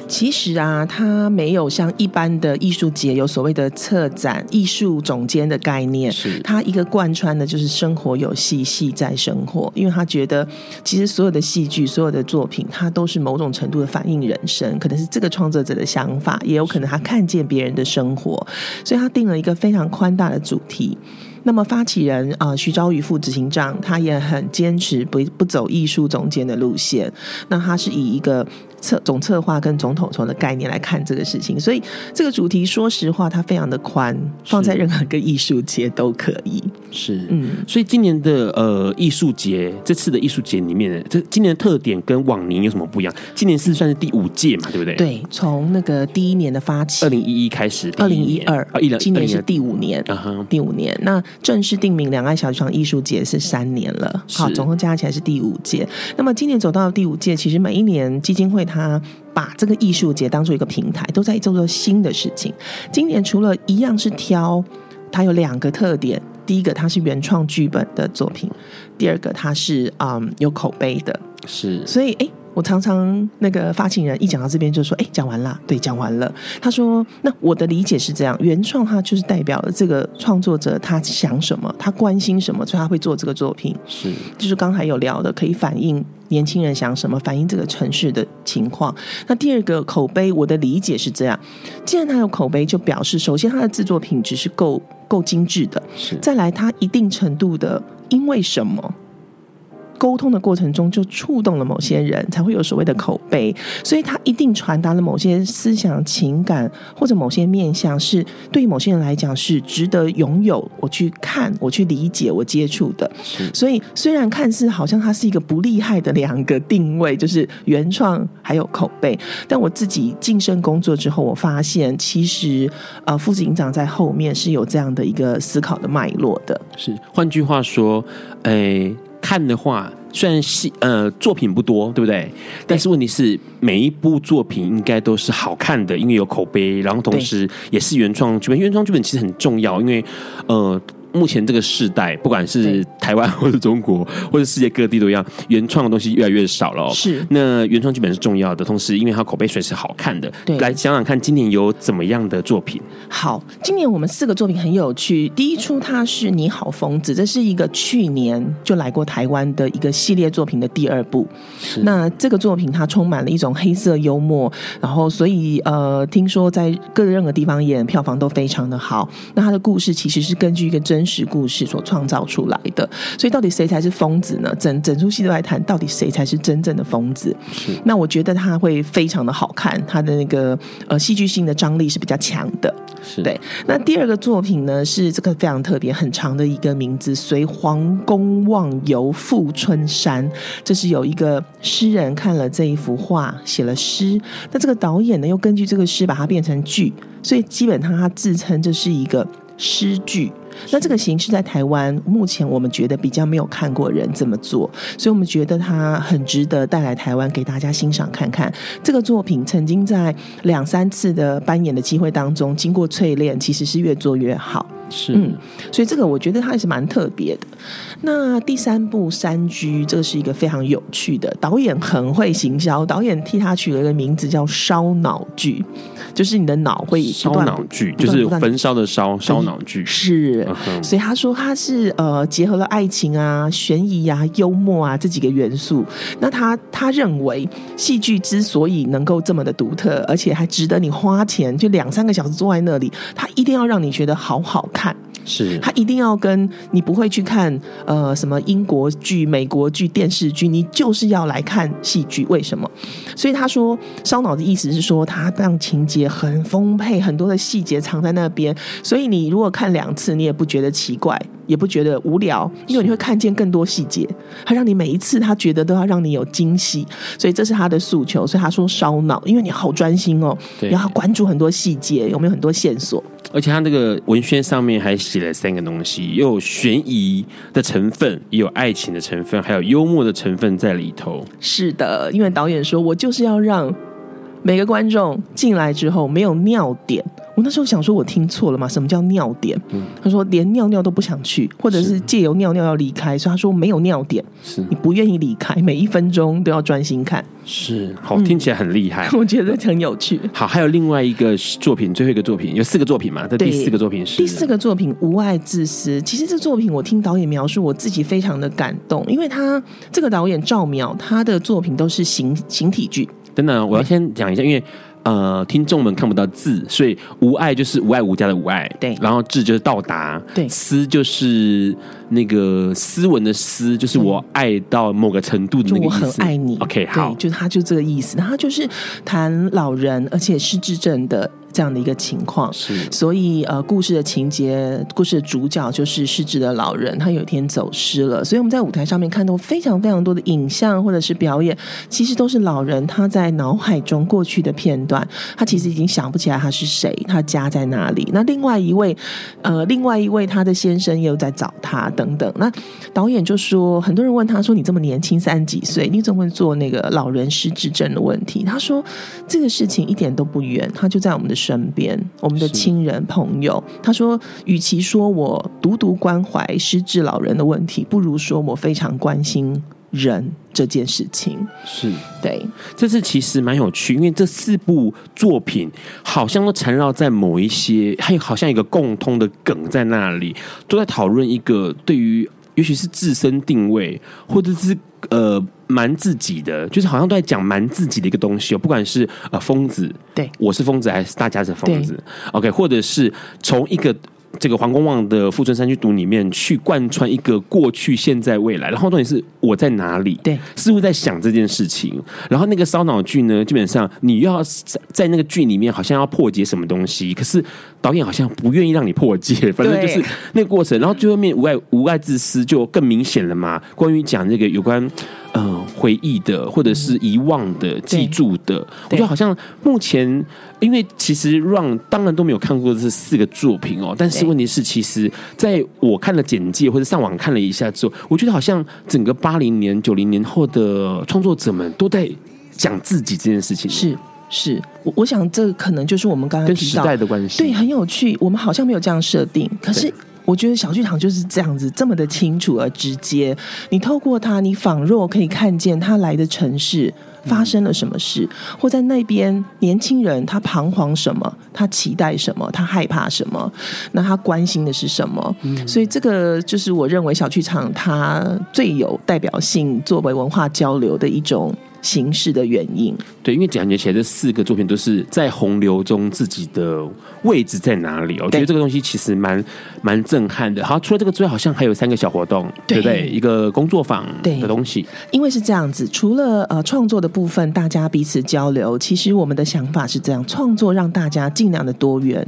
其实啊，它没有像一般的艺术节有所谓的策展艺术总监的概念，是它一个贯穿的就是生活有戏，戏在生活，因为他觉得。其实所有的戏剧、所有的作品，它都是某种程度的反映人生，可能是这个创作者的想法，也有可能他看见别人的生活，所以他定了一个非常宽大的主题。那么发起人啊，徐昭宇副执行长，他也很坚持不不走艺术总监的路线，那他是以一个。策总策划跟总统筹的概念来看这个事情，所以这个主题说实话，它非常的宽，放在任何个艺术节都可以。是，嗯，所以今年的呃艺术节，这次的艺术节里面，这今年的特点跟往年有什么不一样？今年是算是第五届嘛，对不对？对，从那个第一年的发起，二零一一开始，二零一二啊，今年是第五年，啊第五年。那正式定名两岸小剧场艺术节是三年了，好，总共加起来是第五届。那么今年走到第五届，其实每一年基金会。他把这个艺术节当做一个平台，都在做做新的事情。今年除了一样是挑，它有两个特点：第一个，它是原创剧本的作品；第二个，它是嗯有口碑的。是，所以哎。诶我常常那个发起人一讲到这边就说：“哎，讲完了，对，讲完了。”他说：“那我的理解是这样，原创它就是代表了这个创作者他想什么，他关心什么，所以他会做这个作品。是，就是刚才有聊的，可以反映年轻人想什么，反映这个城市的情况。那第二个口碑，我的理解是这样：既然他有口碑，就表示首先他的制作品质是够够精致的，是再来他一定程度的因为什么。”沟通的过程中就触动了某些人，才会有所谓的口碑，所以他一定传达了某些思想、情感或者某些面向，是对于某些人来讲是值得拥有。我去看，我去理解，我接触的。所以虽然看似好像它是一个不厉害的两个定位，就是原创还有口碑，但我自己晋升工作之后，我发现其实呃，副警长在后面是有这样的一个思考的脉络的。是，换句话说，诶。看的话，虽然戏呃作品不多，对不对？但是问题是，每一部作品应该都是好看的，因为有口碑，然后同时也是原创剧本。原创剧本其实很重要，因为呃。目前这个时代，不管是台湾或者中国，或者世界各地都一样，原创的东西越来越少了。是，那原创剧本是重要的，同时因为它口碑随时好看的。对，来想想看，今年有怎么样的作品？好，今年我们四个作品很有趣。第一出它是《你好，疯子》，这是一个去年就来过台湾的一个系列作品的第二部。是，那这个作品它充满了一种黑色幽默，然后所以呃，听说在各任何地方演票房都非常的好。那它的故事其实是根据一个真。真实故事所创造出来的，所以到底谁才是疯子呢？整整出戏都在谈到底谁才是真正的疯子。是，那我觉得他会非常的好看，他的那个呃戏剧性的张力是比较强的。是对。那第二个作品呢，是这个非常特别、很长的一个名字，《随皇宫望游富春山》。这是有一个诗人看了这一幅画，写了诗。那这个导演呢，又根据这个诗把它变成剧，所以基本上他自称这是一个诗剧。那这个形式在台湾，目前我们觉得比较没有看过人这么做，所以我们觉得它很值得带来台湾给大家欣赏看看。这个作品曾经在两三次的扮演的机会当中，经过淬炼，其实是越做越好。是，嗯，所以这个我觉得它也是蛮特别的。那第三部《山居》，这个是一个非常有趣的导演，很会行销，导演替他取了一个名字叫“烧脑剧”，就是你的脑会烧脑剧，就是焚烧的烧，烧脑剧是。所以他说他是呃结合了爱情啊、悬疑啊、幽默啊这几个元素。那他他认为戏剧之所以能够这么的独特，而且还值得你花钱，就两三个小时坐在那里，他一定要让你觉得好好看。是，他一定要跟你不会去看呃什么英国剧、美国剧、电视剧，你就是要来看戏剧。为什么？所以他说烧脑的意思是说，他让情节很丰沛，很多的细节藏在那边，所以你如果看两次，你也不觉得奇怪。也不觉得无聊，因为你会看见更多细节，他让你每一次他觉得都要让你有惊喜，所以这是他的诉求。所以他说烧脑，因为你好专心哦，然后关注很多细节，有没有很多线索？而且他那个文宣上面还写了三个东西，又有悬疑的成分，也有爱情的成分，还有幽默的成分在里头。是的，因为导演说我就是要让每个观众进来之后没有尿点。我那时候想说，我听错了吗？什么叫尿点？嗯、他说连尿尿都不想去，或者是借由尿尿要离开，所以他说没有尿点，是你不愿意离开，每一分钟都要专心看。是，好，听起来很厉害，嗯，我觉得很有趣。好，还有另外一个作品，最后一个作品有四个作品嘛？这第四个作品是第四个作品《无爱自私》。其实这作品我听导演描述，我自己非常的感动，因为他这个导演赵淼，他的作品都是形形体剧。等等，我要先讲一下，因为。呃，听众们看不到字，所以无爱就是无爱无家的无爱，对。然后志就是到达，对。思就是那个斯文的斯，就是我爱到某个程度的那个意思。我很爱你。OK，好，就他就这个意思。然后就是谈老人，而且失智症的。这样的一个情况，是，所以呃，故事的情节，故事的主角就是失智的老人，他有一天走失了。所以我们在舞台上面看到非常非常多的影像或者是表演，其实都是老人他在脑海中过去的片段，他其实已经想不起来他是谁，他家在哪里。那另外一位，呃，另外一位他的先生又在找他等等。那导演就说，很多人问他说：“你这么年轻，三十几岁，你怎么会做那个老人失智症的问题？”他说：“这个事情一点都不远，他就在我们的。”身边，我们的亲人朋友，他说，与其说我独独关怀失智老人的问题，不如说我非常关心人这件事情。是对，这是其实蛮有趣，因为这四部作品好像都缠绕在某一些，还有好像一个共通的梗在那里，都在讨论一个对于，也许是自身定位，或者是呃。蛮自己的，就是好像都在讲蛮自己的一个东西哦，不管是呃疯子，对，我是疯子还是大家是疯子，OK，或者是从一个。这个黄公望的《富春山居图》里面去贯穿一个过去、现在、未来，然后重点是我在哪里？对，似乎在想这件事情。然后那个烧脑剧呢，基本上你要在在那个剧里面好像要破解什么东西，可是导演好像不愿意让你破解，反正就是那个过程。然后最后面无爱无爱自私就更明显了嘛。关于讲这个有关嗯、呃、回忆的，或者是遗忘的、记住的，我觉得好像目前。因为其实 Ron 当然都没有看过这四个作品哦，但是问题是，其实在我看了简介或者上网看了一下之后，我觉得好像整个八零年、九零年后的创作者们都在讲自己这件事情。是是，我我想这可能就是我们刚刚跟时代的关系，对，很有趣。我们好像没有这样设定，可是我觉得小剧场就是这样子，这么的清楚而直接。你透过它，你仿若可以看见他来的城市。发生了什么事，或在那边年轻人他彷徨什么，他期待什么，他害怕什么，那他关心的是什么？嗯，所以这个就是我认为小剧场它最有代表性，作为文化交流的一种形式的原因。对，因为感觉起来这四个作品都是在洪流中自己的位置在哪里？我觉得这个东西其实蛮蛮震撼的。好，除了这个之外，好像还有三个小活动，对，对不对？一个工作坊的东西。因为是这样子，除了呃创作的部分，大家彼此交流，其实我们的想法是这样：创作让大家尽量的多元，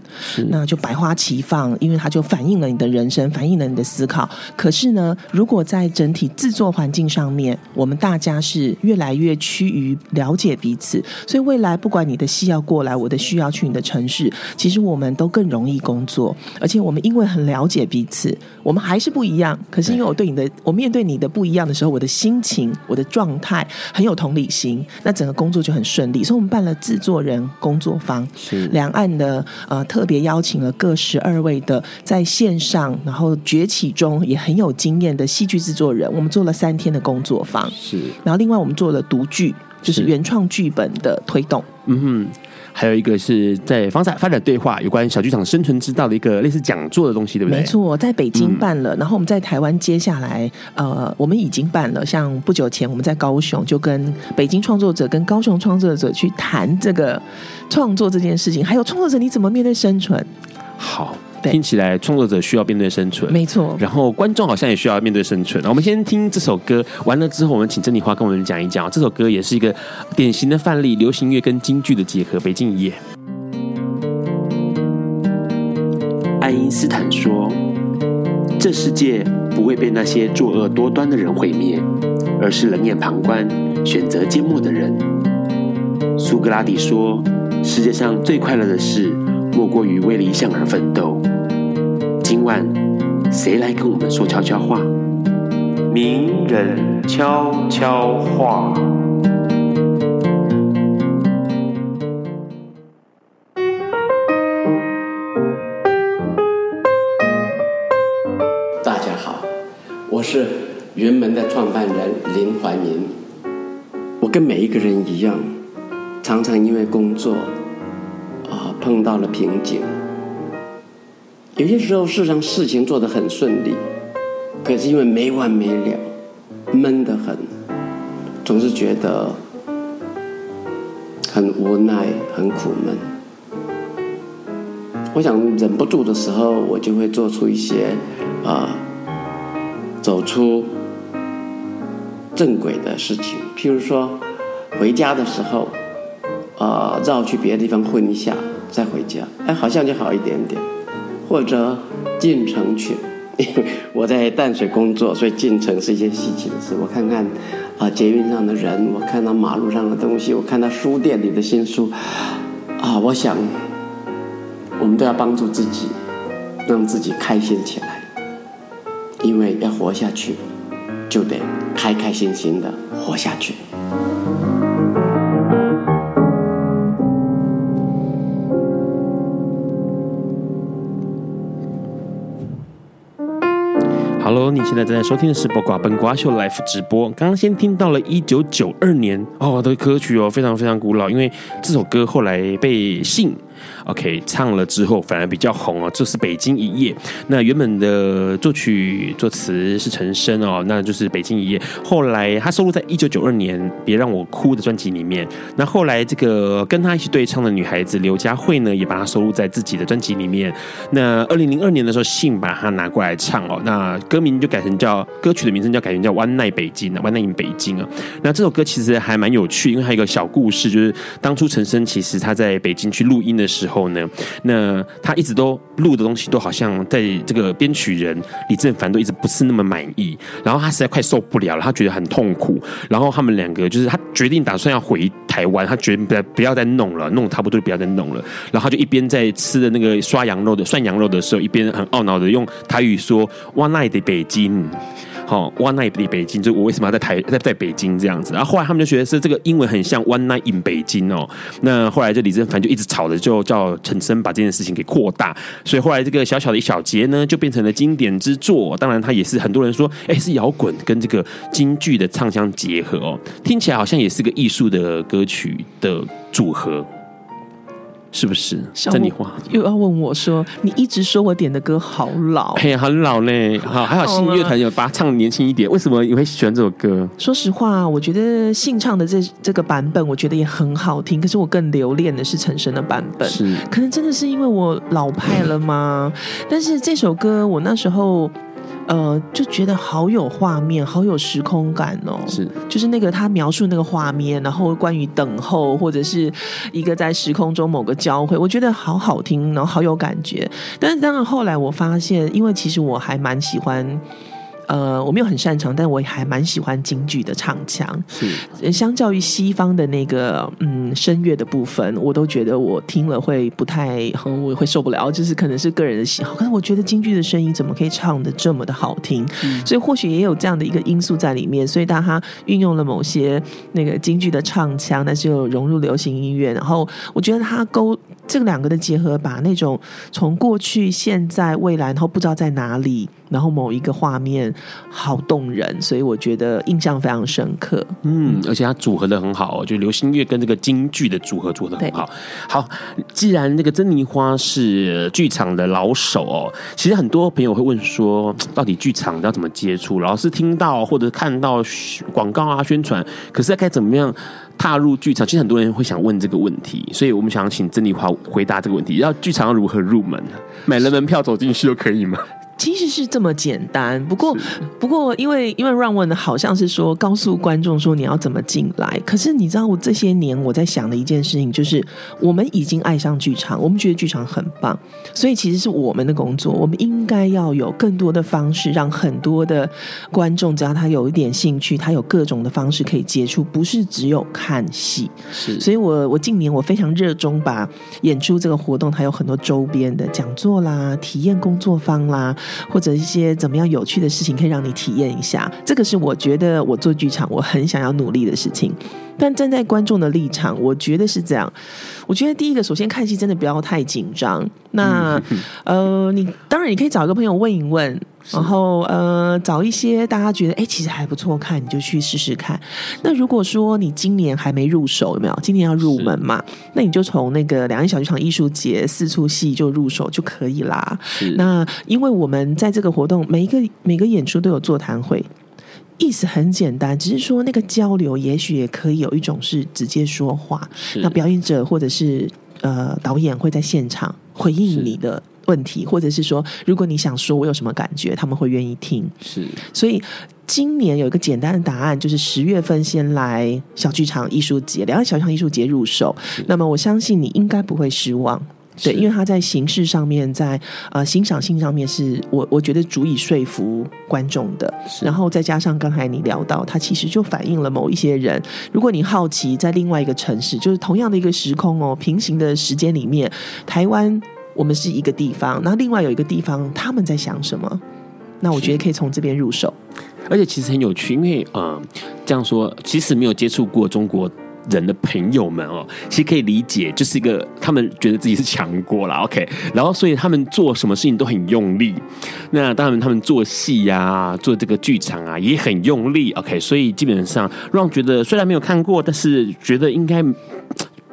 那就百花齐放，因为它就反映了你的人生，反映了你的思考。可是呢，如果在整体制作环境上面，我们大家是越来越趋于了解彼此，所以未来不管你的戏要过来，我的需要去你的城市，其实我们都更容易工作，而且我们因为很了解彼此，我们还是不一样。可是因为我对你的，我面对你的不一样的时候，我的心情、我的状态很有同理心，那整个工作就很顺利。所以我们办了制作人工作坊，是两岸的呃特别邀请了各十二位的在线上然后崛起中也很有经验的戏剧制作人，我们做了三天的工作坊，是。然后另外我们做了读剧，就是原创剧本的推动，嗯哼。还有一个是在方展发展对话，有关小剧场生存之道的一个类似讲座的东西，对不对？没错，在北京办了，嗯、然后我们在台湾接下来，呃，我们已经办了。像不久前我们在高雄就跟北京创作者跟高雄创作者去谈这个创作这件事情，还有创作者你怎么面对生存？好。听起来创作者需要面对生存，没错。然后观众好像也需要面对生存。我们先听这首歌，完了之后，我们请珍妮花跟我们讲一讲。这首歌也是一个典型的范例，流行乐跟京剧的结合。北京一夜。爱因斯坦说：“这世界不会被那些作恶多端的人毁灭，而是冷眼旁观、选择缄默的人。”苏格拉底说：“世界上最快乐的事，莫过于为理想而奋斗。”今晚谁来跟我们说悄悄话？名人悄悄话。大家好，我是云门的创办人林怀民。我跟每一个人一样，常常因为工作啊碰到了瓶颈。有些时候，事实上事情做得很顺利，可是因为没完没了，闷得很，总是觉得很无奈、很苦闷。我想忍不住的时候，我就会做出一些啊、呃，走出正轨的事情。譬如说，回家的时候，啊、呃，绕去别的地方混一下，再回家，哎，好像就好一点点。或者进城去，我在淡水工作，所以进城是一件稀奇的事。我看看啊，捷运上的人，我看到马路上的东西，我看到书店里的新书，啊，我想我们都要帮助自己，让自己开心起来，因为要活下去，就得开开心心的活下去。你现在正在收听的是《八卦本瓜秀》Live 直播。刚刚先听到了一九九二年哦的歌曲哦，非常非常古老，因为这首歌后来被信。OK，唱了之后反而比较红哦，这是《北京一夜》。那原本的作曲作词是陈升哦，那就是《北京一夜》。后来他收录在一九九二年《别让我哭》的专辑里面。那后来这个跟他一起对唱的女孩子刘佳慧呢，也把它收录在自己的专辑里面。那二零零二年的时候，信把它拿过来唱哦，那歌名就改成叫歌曲的名称叫改成叫《One Night 北京》啊，《One Night in 北京》啊。那这首歌其实还蛮有趣，因为还有一个小故事，就是当初陈升其实他在北京去录音的时候呢，那他一直都录的东西都好像在这个编曲人李正凡都一直不是那么满意，然后他实在快受不了了，他觉得很痛苦，然后他们两个就是他决定打算要回台湾，他决定不要不要再弄了，弄差不多就不要再弄了，然后他就一边在吃的那个涮羊肉的涮羊肉的时候，一边很懊恼的用台语说哇，那也得北京”。好，One Night in 北京，就我为什么要在台在在北京这样子？然后后来他们就觉得是这个英文很像 One Night in 北京哦。那后来这李正帆就一直吵着，就叫陈升把这件事情给扩大。所以后来这个小小的一小节呢，就变成了经典之作。当然，它也是很多人说，哎，是摇滚跟这个京剧的唱腔结合哦，听起来好像也是个艺术的歌曲的组合。是不是？珍妮花又要问我说：“你一直说我点的歌好老，嘿，很老嘞。好，还好信乐团有把它唱年轻一点。为什么你会喜欢这首歌？说实话，我觉得信唱的这这个版本，我觉得也很好听。可是我更留恋的是陈升的版本。是，可能真的是因为我老派了吗？但是这首歌，我那时候。呃，就觉得好有画面，好有时空感哦。是，就是那个他描述那个画面，然后关于等候，或者是一个在时空中某个交汇，我觉得好好听，然后好有感觉。但是当然后来我发现，因为其实我还蛮喜欢。呃，我没有很擅长，但我也还蛮喜欢京剧的唱腔。是，相较于西方的那个嗯声乐的部分，我都觉得我听了会不太，我会受不了。就是可能是个人的喜好，可是我觉得京剧的声音怎么可以唱的这么的好听？嗯、所以或许也有这样的一个因素在里面。所以当他运用了某些那个京剧的唱腔，但是又融入流行音乐，然后我觉得他勾这两个的结合，把那种从过去、现在、未来，然后不知道在哪里。然后某一个画面好动人，所以我觉得印象非常深刻。嗯，而且它组合的很好哦，就流行乐跟这个京剧的组合组合的很好。好，既然那个珍妮花是剧场的老手哦，其实很多朋友会问说，到底剧场要怎么接触？老是听到或者看到广告啊、宣传，可是该怎么样踏入剧场？其实很多人会想问这个问题，所以我们想请珍妮花回答这个问题：要剧场要如何入门？买了门票走进去就可以吗？其实是这么简单，不过不过，因为因为问的好像是说告诉观众说你要怎么进来，可是你知道我这些年我在想的一件事情就是，我们已经爱上剧场，我们觉得剧场很棒，所以其实是我们的工作，我们应该要有更多的方式，让很多的观众只要他有一点兴趣，他有各种的方式可以接触，不是只有看戏。是，所以我我近年我非常热衷把演出这个活动，它有很多周边的讲座啦、体验工作坊啦。或者一些怎么样有趣的事情，可以让你体验一下。这个是我觉得我做剧场我很想要努力的事情。但站在观众的立场，我觉得是这样。我觉得第一个，首先看戏真的不要太紧张。那 呃，你当然你可以找一个朋友问一问，然后呃，找一些大家觉得哎，其实还不错看，你就去试试看。那如果说你今年还没入手，有没有？今年要入门嘛？那你就从那个两岸小剧场艺术节四出戏就入手就可以啦。那因为我们在这个活动每一个每个演出都有座谈会。意思很简单，只是说那个交流，也许也可以有一种是直接说话。那表演者或者是呃导演会在现场回应你的问题，或者是说，如果你想说我有什么感觉，他们会愿意听。是，所以今年有一个简单的答案，就是十月份先来小剧场艺术节，两岸小剧场艺术节入手。那么我相信你应该不会失望。对，因为他在形式上面，在呃欣赏性上面，是我我觉得足以说服观众的。然后再加上刚才你聊到，它其实就反映了某一些人。如果你好奇，在另外一个城市，就是同样的一个时空哦，平行的时间里面，台湾我们是一个地方，那另外有一个地方他们在想什么？那我觉得可以从这边入手。而且其实很有趣，因为呃这样说，其实没有接触过中国。人的朋友们哦，其实可以理解，就是一个他们觉得自己是强国了。OK，然后所以他们做什么事情都很用力。那当然，他们做戏呀、啊，做这个剧场啊，也很用力。OK，所以基本上让觉得虽然没有看过，但是觉得应该。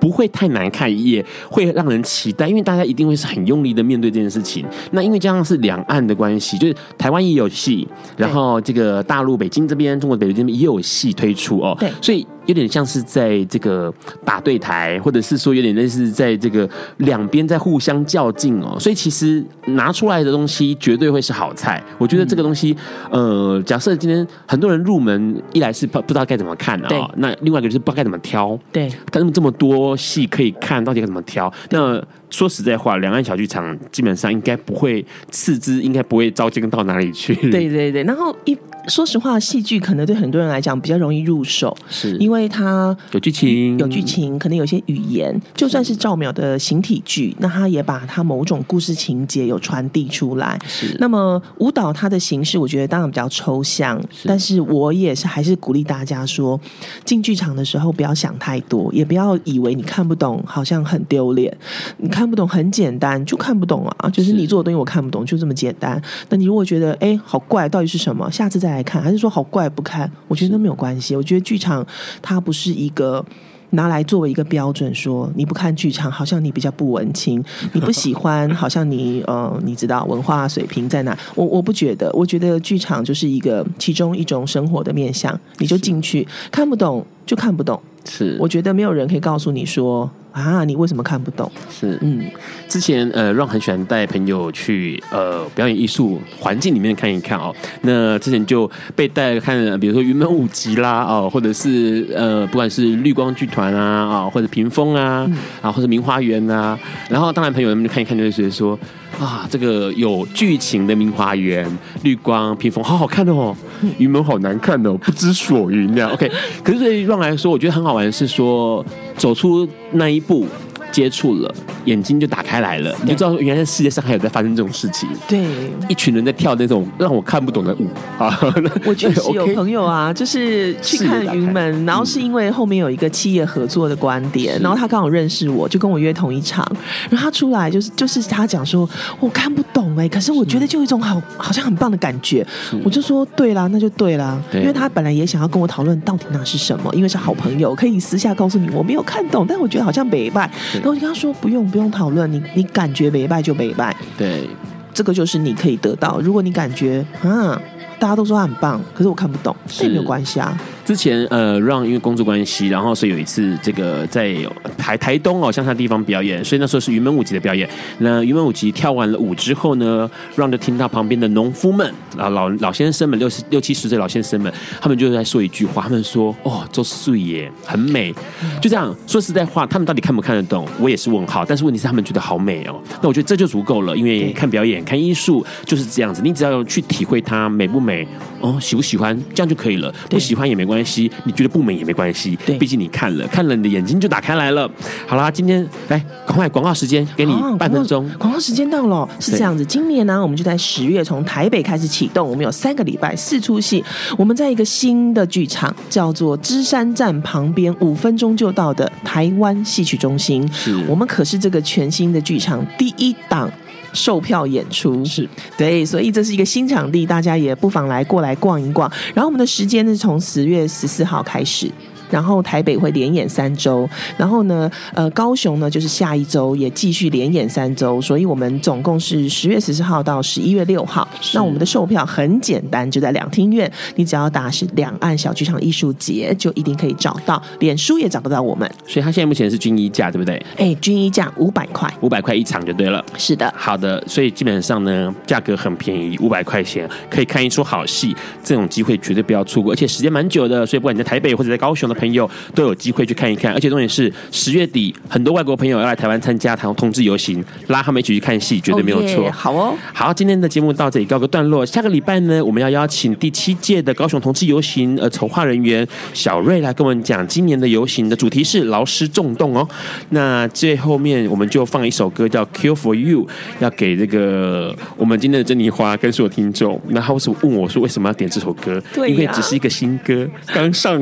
不会太难看，也会让人期待，因为大家一定会是很用力的面对这件事情。那因为这样是两岸的关系，就是台湾也有戏，然后这个大陆北京这边、中国北京这边也有戏推出哦。对，所以有点像是在这个打对台，或者是说有点类似在这个两边在互相较劲哦。所以其实拿出来的东西绝对会是好菜。我觉得这个东西，嗯、呃，假设今天很多人入门，一来是不不知道该怎么看啊、哦，那另外一个就是不知道该怎么挑。对，但是这么多。戏可以看到底该怎么挑？那说实在话，两岸小剧场基本上应该不会次之，应该不会糟践到哪里去。对对对，然后一。说实话，戏剧可能对很多人来讲比较容易入手，是因为它有剧情，有剧情，可能有些语言。就算是赵淼的形体剧，那他也把他某种故事情节有传递出来。是。那么舞蹈它的形式，我觉得当然比较抽象，是。但是我也是还是鼓励大家说，进剧场的时候不要想太多，也不要以为你看不懂，好像很丢脸。你看不懂很简单，就看不懂啊，就是你做的东西我看不懂，就这么简单。那你如果觉得哎好怪，到底是什么？下次再。来看，还是说好怪不看？我觉得都没有关系。我觉得剧场它不是一个拿来作为一个标准，说你不看剧场，好像你比较不文青；你不喜欢，好像你呃，你知道文化水平在哪？我我不觉得，我觉得剧场就是一个其中一种生活的面向，你就进去，看不懂就看不懂。是，我觉得没有人可以告诉你说。啊，你为什么看不懂？是，嗯，之前呃，Ron 很喜欢带朋友去呃表演艺术环境里面看一看哦。那之前就被带看，比如说云门舞集啦，哦，或者是呃，不管是绿光剧团啊，啊、哦，或者屏风啊，啊、嗯，或者明花园啊。然后当然朋友们就看一看，就会觉得说，啊，这个有剧情的明华园、绿光、屏风，好好看哦。云门好难看哦，不知所云这样。OK，可是对于 Ron 来说，我觉得很好玩的是说，走出那一步。接触了，眼睛就打开来了，你就知道原来世界上还有在发生这种事情。对，一群人在跳那种让我看不懂的舞。啊！我确实有朋友啊，就是去看云门，然后是因为后面有一个企业合作的观点，然后他刚好认识我，就跟我约同一场，然后他出来就是就是他讲说，我看不懂哎，可是我觉得就有一种好好像很棒的感觉，我就说对啦，那就对啦，因为他本来也想要跟我讨论到底那是什么，因为是好朋友，可以私下告诉你我没有看懂，但我觉得好像北拜。然后我就跟他说：“不用，不用讨论，你你感觉没败就没败。对，这个就是你可以得到。如果你感觉啊，大家都说他很棒，可是我看不懂，那也没有关系啊。”之前呃，Ron 因为工作关系，然后所以有一次这个在台台东哦乡下地方表演，所以那时候是云门舞集的表演。那云门舞集跳完了舞之后呢，Ron 就听到旁边的农夫们啊老老先生们六十六七十岁老先生们，他们就在说一句话，他们说哦，周素耶，很美。就这样说实在话，他们到底看不看得懂，我也是问号。但是问题是他们觉得好美哦，那我觉得这就足够了，因为看表演看艺术就是这样子，你只要去体会它美不美哦，喜不喜欢这样就可以了，不喜欢也没关系。关系，你觉得不美也没关系，对，毕竟你看了，看了你的眼睛就打开来了。好啦，今天来赶快广告时间，给你半分钟。广告时间到了，是这样子。今年呢，我们就在十月从台北开始启动，我们有三个礼拜四出戏。我们在一个新的剧场，叫做芝山站旁边，五分钟就到的台湾戏曲中心。是我们可是这个全新的剧场第一档。售票演出是对，所以这是一个新场地，大家也不妨来过来逛一逛。然后我们的时间呢，从十月十四号开始。然后台北会连演三周，然后呢，呃，高雄呢就是下一周也继续连演三周，所以我们总共是十月十四号到十一月六号。那我们的售票很简单，就在两厅院，你只要打是两岸小剧场艺术节，就一定可以找到，脸书也找得到我们。所以它现在目前是均一价，对不对？哎，均一价五百块，五百块一场就对了。是的，好的，所以基本上呢，价格很便宜，五百块钱可以看一出好戏，这种机会绝对不要错过，而且时间蛮久的，所以不管你在台北或者在高雄的朋友都有。机会去看一看，而且重点是十月底，很多外国朋友要来台湾参加台湾同志游行，拉他们一起去看戏，绝对没有错。Oh yeah, 好哦，好，今天的节目到这里告个段落。下个礼拜呢，我们要邀请第七届的高雄同志游行呃筹划人员小瑞来跟我们讲今年的游行的主题是劳师重动哦。那最后面我们就放一首歌叫《Kill for You》，要给这个我们今天的珍妮花跟所有听众。那他为什么问我说为什么要点这首歌？对啊，因为只是一个新歌，刚上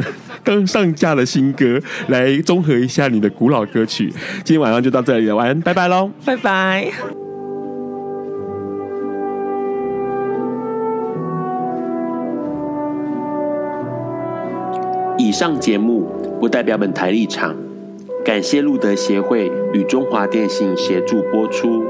刚上架的新歌。来综合一下你的古老歌曲，今天晚上就到这里了，晚安，拜拜喽，拜拜。以上节目不代表本台立场，感谢路德协会与中华电信协助播出。